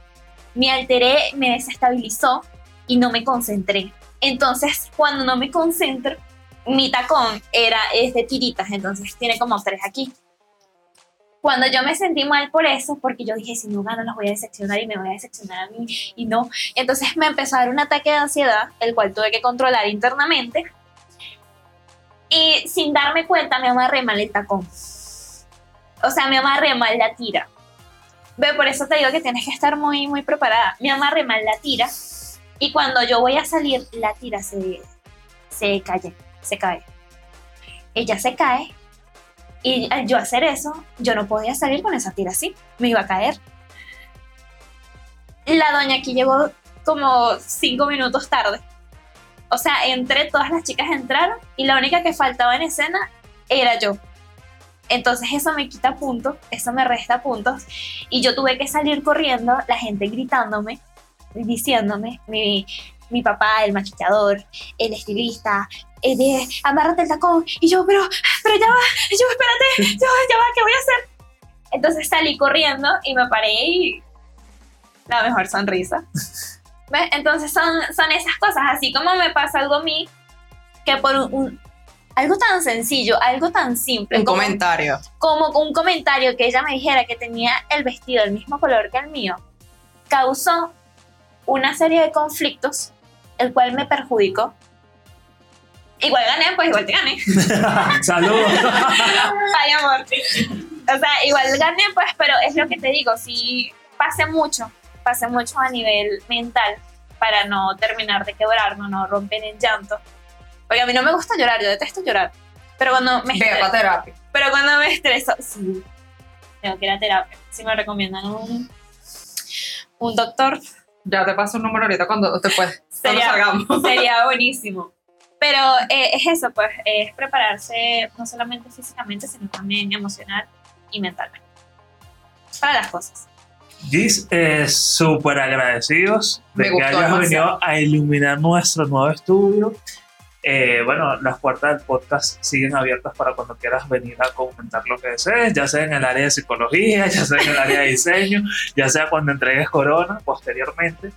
Me alteré, me desestabilizó y no me concentré. Entonces, cuando no me concentro, mi tacón era, es de tiritas, entonces tiene como tres aquí. Cuando yo me sentí mal por eso, porque yo dije, si no gano, los voy a decepcionar y me voy a decepcionar a mí, y no. Entonces me empezó a dar un ataque de ansiedad, el cual tuve que controlar internamente. Y sin darme cuenta, me amarré mal el tacón. O sea, me amarré mal la tira. Ve, por eso te digo que tienes que estar muy, muy preparada. Me amarré mal la tira. Y cuando yo voy a salir, la tira se, se cae, se cae. Ella se cae y yo hacer eso, yo no podía salir con esa tira así, me iba a caer. La doña aquí llegó como cinco minutos tarde. O sea, entré, todas las chicas entraron y la única que faltaba en escena era yo. Entonces eso me quita puntos, eso me resta puntos y yo tuve que salir corriendo, la gente gritándome, diciéndome, mi, mi papá, el maquillador, el estilista, eh, de amárrate el tacón. Y yo, pero, pero ya va, yo, espérate, yo, ya va, ¿qué voy a hacer? Entonces salí corriendo y me paré y la mejor sonrisa. ¿Ves? Entonces son, son esas cosas, así como me pasa algo a mí, que por un, algo tan sencillo, algo tan simple. Un comentario. Como un comentario que ella me dijera que tenía el vestido del mismo color que el mío, causó una serie de conflictos, el cual me perjudicó igual gané, pues igual te gané. Saludos. Ay, amor. O sea, igual gané, pues, pero es lo que te digo, si pasé mucho, pasé mucho a nivel mental para no terminar de quebrarme, no romper en llanto. Porque a mí no me gusta llorar, yo detesto llorar. Pero cuando me Ve a terapia. Pero cuando me estreso, sí, tengo que ir a terapia. Si me recomiendan un, un doctor, Ya te paso un número ahorita cuando te puedes. Sería- sería buenísimo. Pero eh, es eso, pues, es prepararse no solamente físicamente, sino también emocional y mentalmente. Para las cosas. Gis, eh, súper agradecidos de Me que hayas demasiado. venido a iluminar nuestro nuevo estudio. Eh, bueno, las puertas del podcast siguen abiertas para cuando quieras venir a comentar lo que desees, ya sea en el área de psicología, ya sea en el área de diseño, ya sea cuando entregues Corona posteriormente.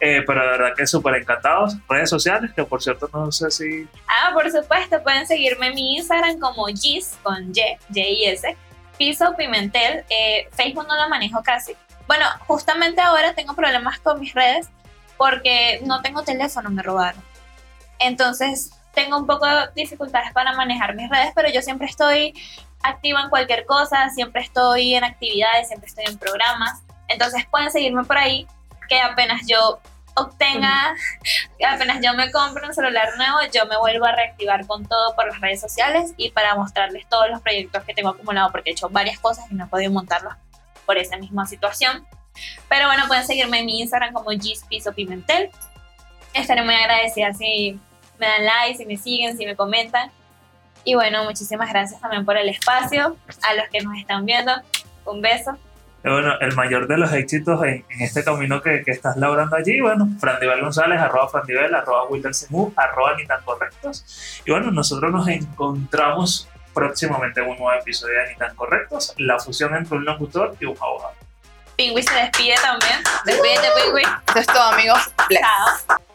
Eh, pero de verdad que súper encantados. Redes sociales, que por cierto no sé si... Ah, por supuesto, pueden seguirme en mi Instagram como Gis con Y, J-I-S, Piso Pimentel. Eh, Facebook no lo manejo casi. Bueno, justamente ahora tengo problemas con mis redes porque no tengo teléfono, me robaron. Entonces, tengo un poco de dificultades para manejar mis redes, pero yo siempre estoy activa en cualquier cosa, siempre estoy en actividades, siempre estoy en programas. Entonces, pueden seguirme por ahí, que apenas yo obtenga, apenas yo me compre un celular nuevo, yo me vuelvo a reactivar con todo por las redes sociales y para mostrarles todos los proyectos que tengo acumulado, porque he hecho varias cosas y no he podido montarlos por esa misma situación. Pero bueno, pueden seguirme en mi Instagram como Piso Pimentel. Estaré muy agradecida si me dan like, si me siguen, si me comentan. Y bueno, muchísimas gracias también por el espacio, a los que nos están viendo. Un beso. Eh, Bueno, el mayor de los éxitos en, en este camino que, que estás labrando allí, bueno, Frandivel González, arroba Frandivel, arroba Wilder Simú, arroba ni tan correctos. Y bueno, nosotros nos encontramos próximamente en un nuevo episodio de Ni tan correctos, la fusión entre un locutor y un abogado. Pingüi se despide también. Despídete, Pingüi. Esto es todo, amigos. Bless. Chao.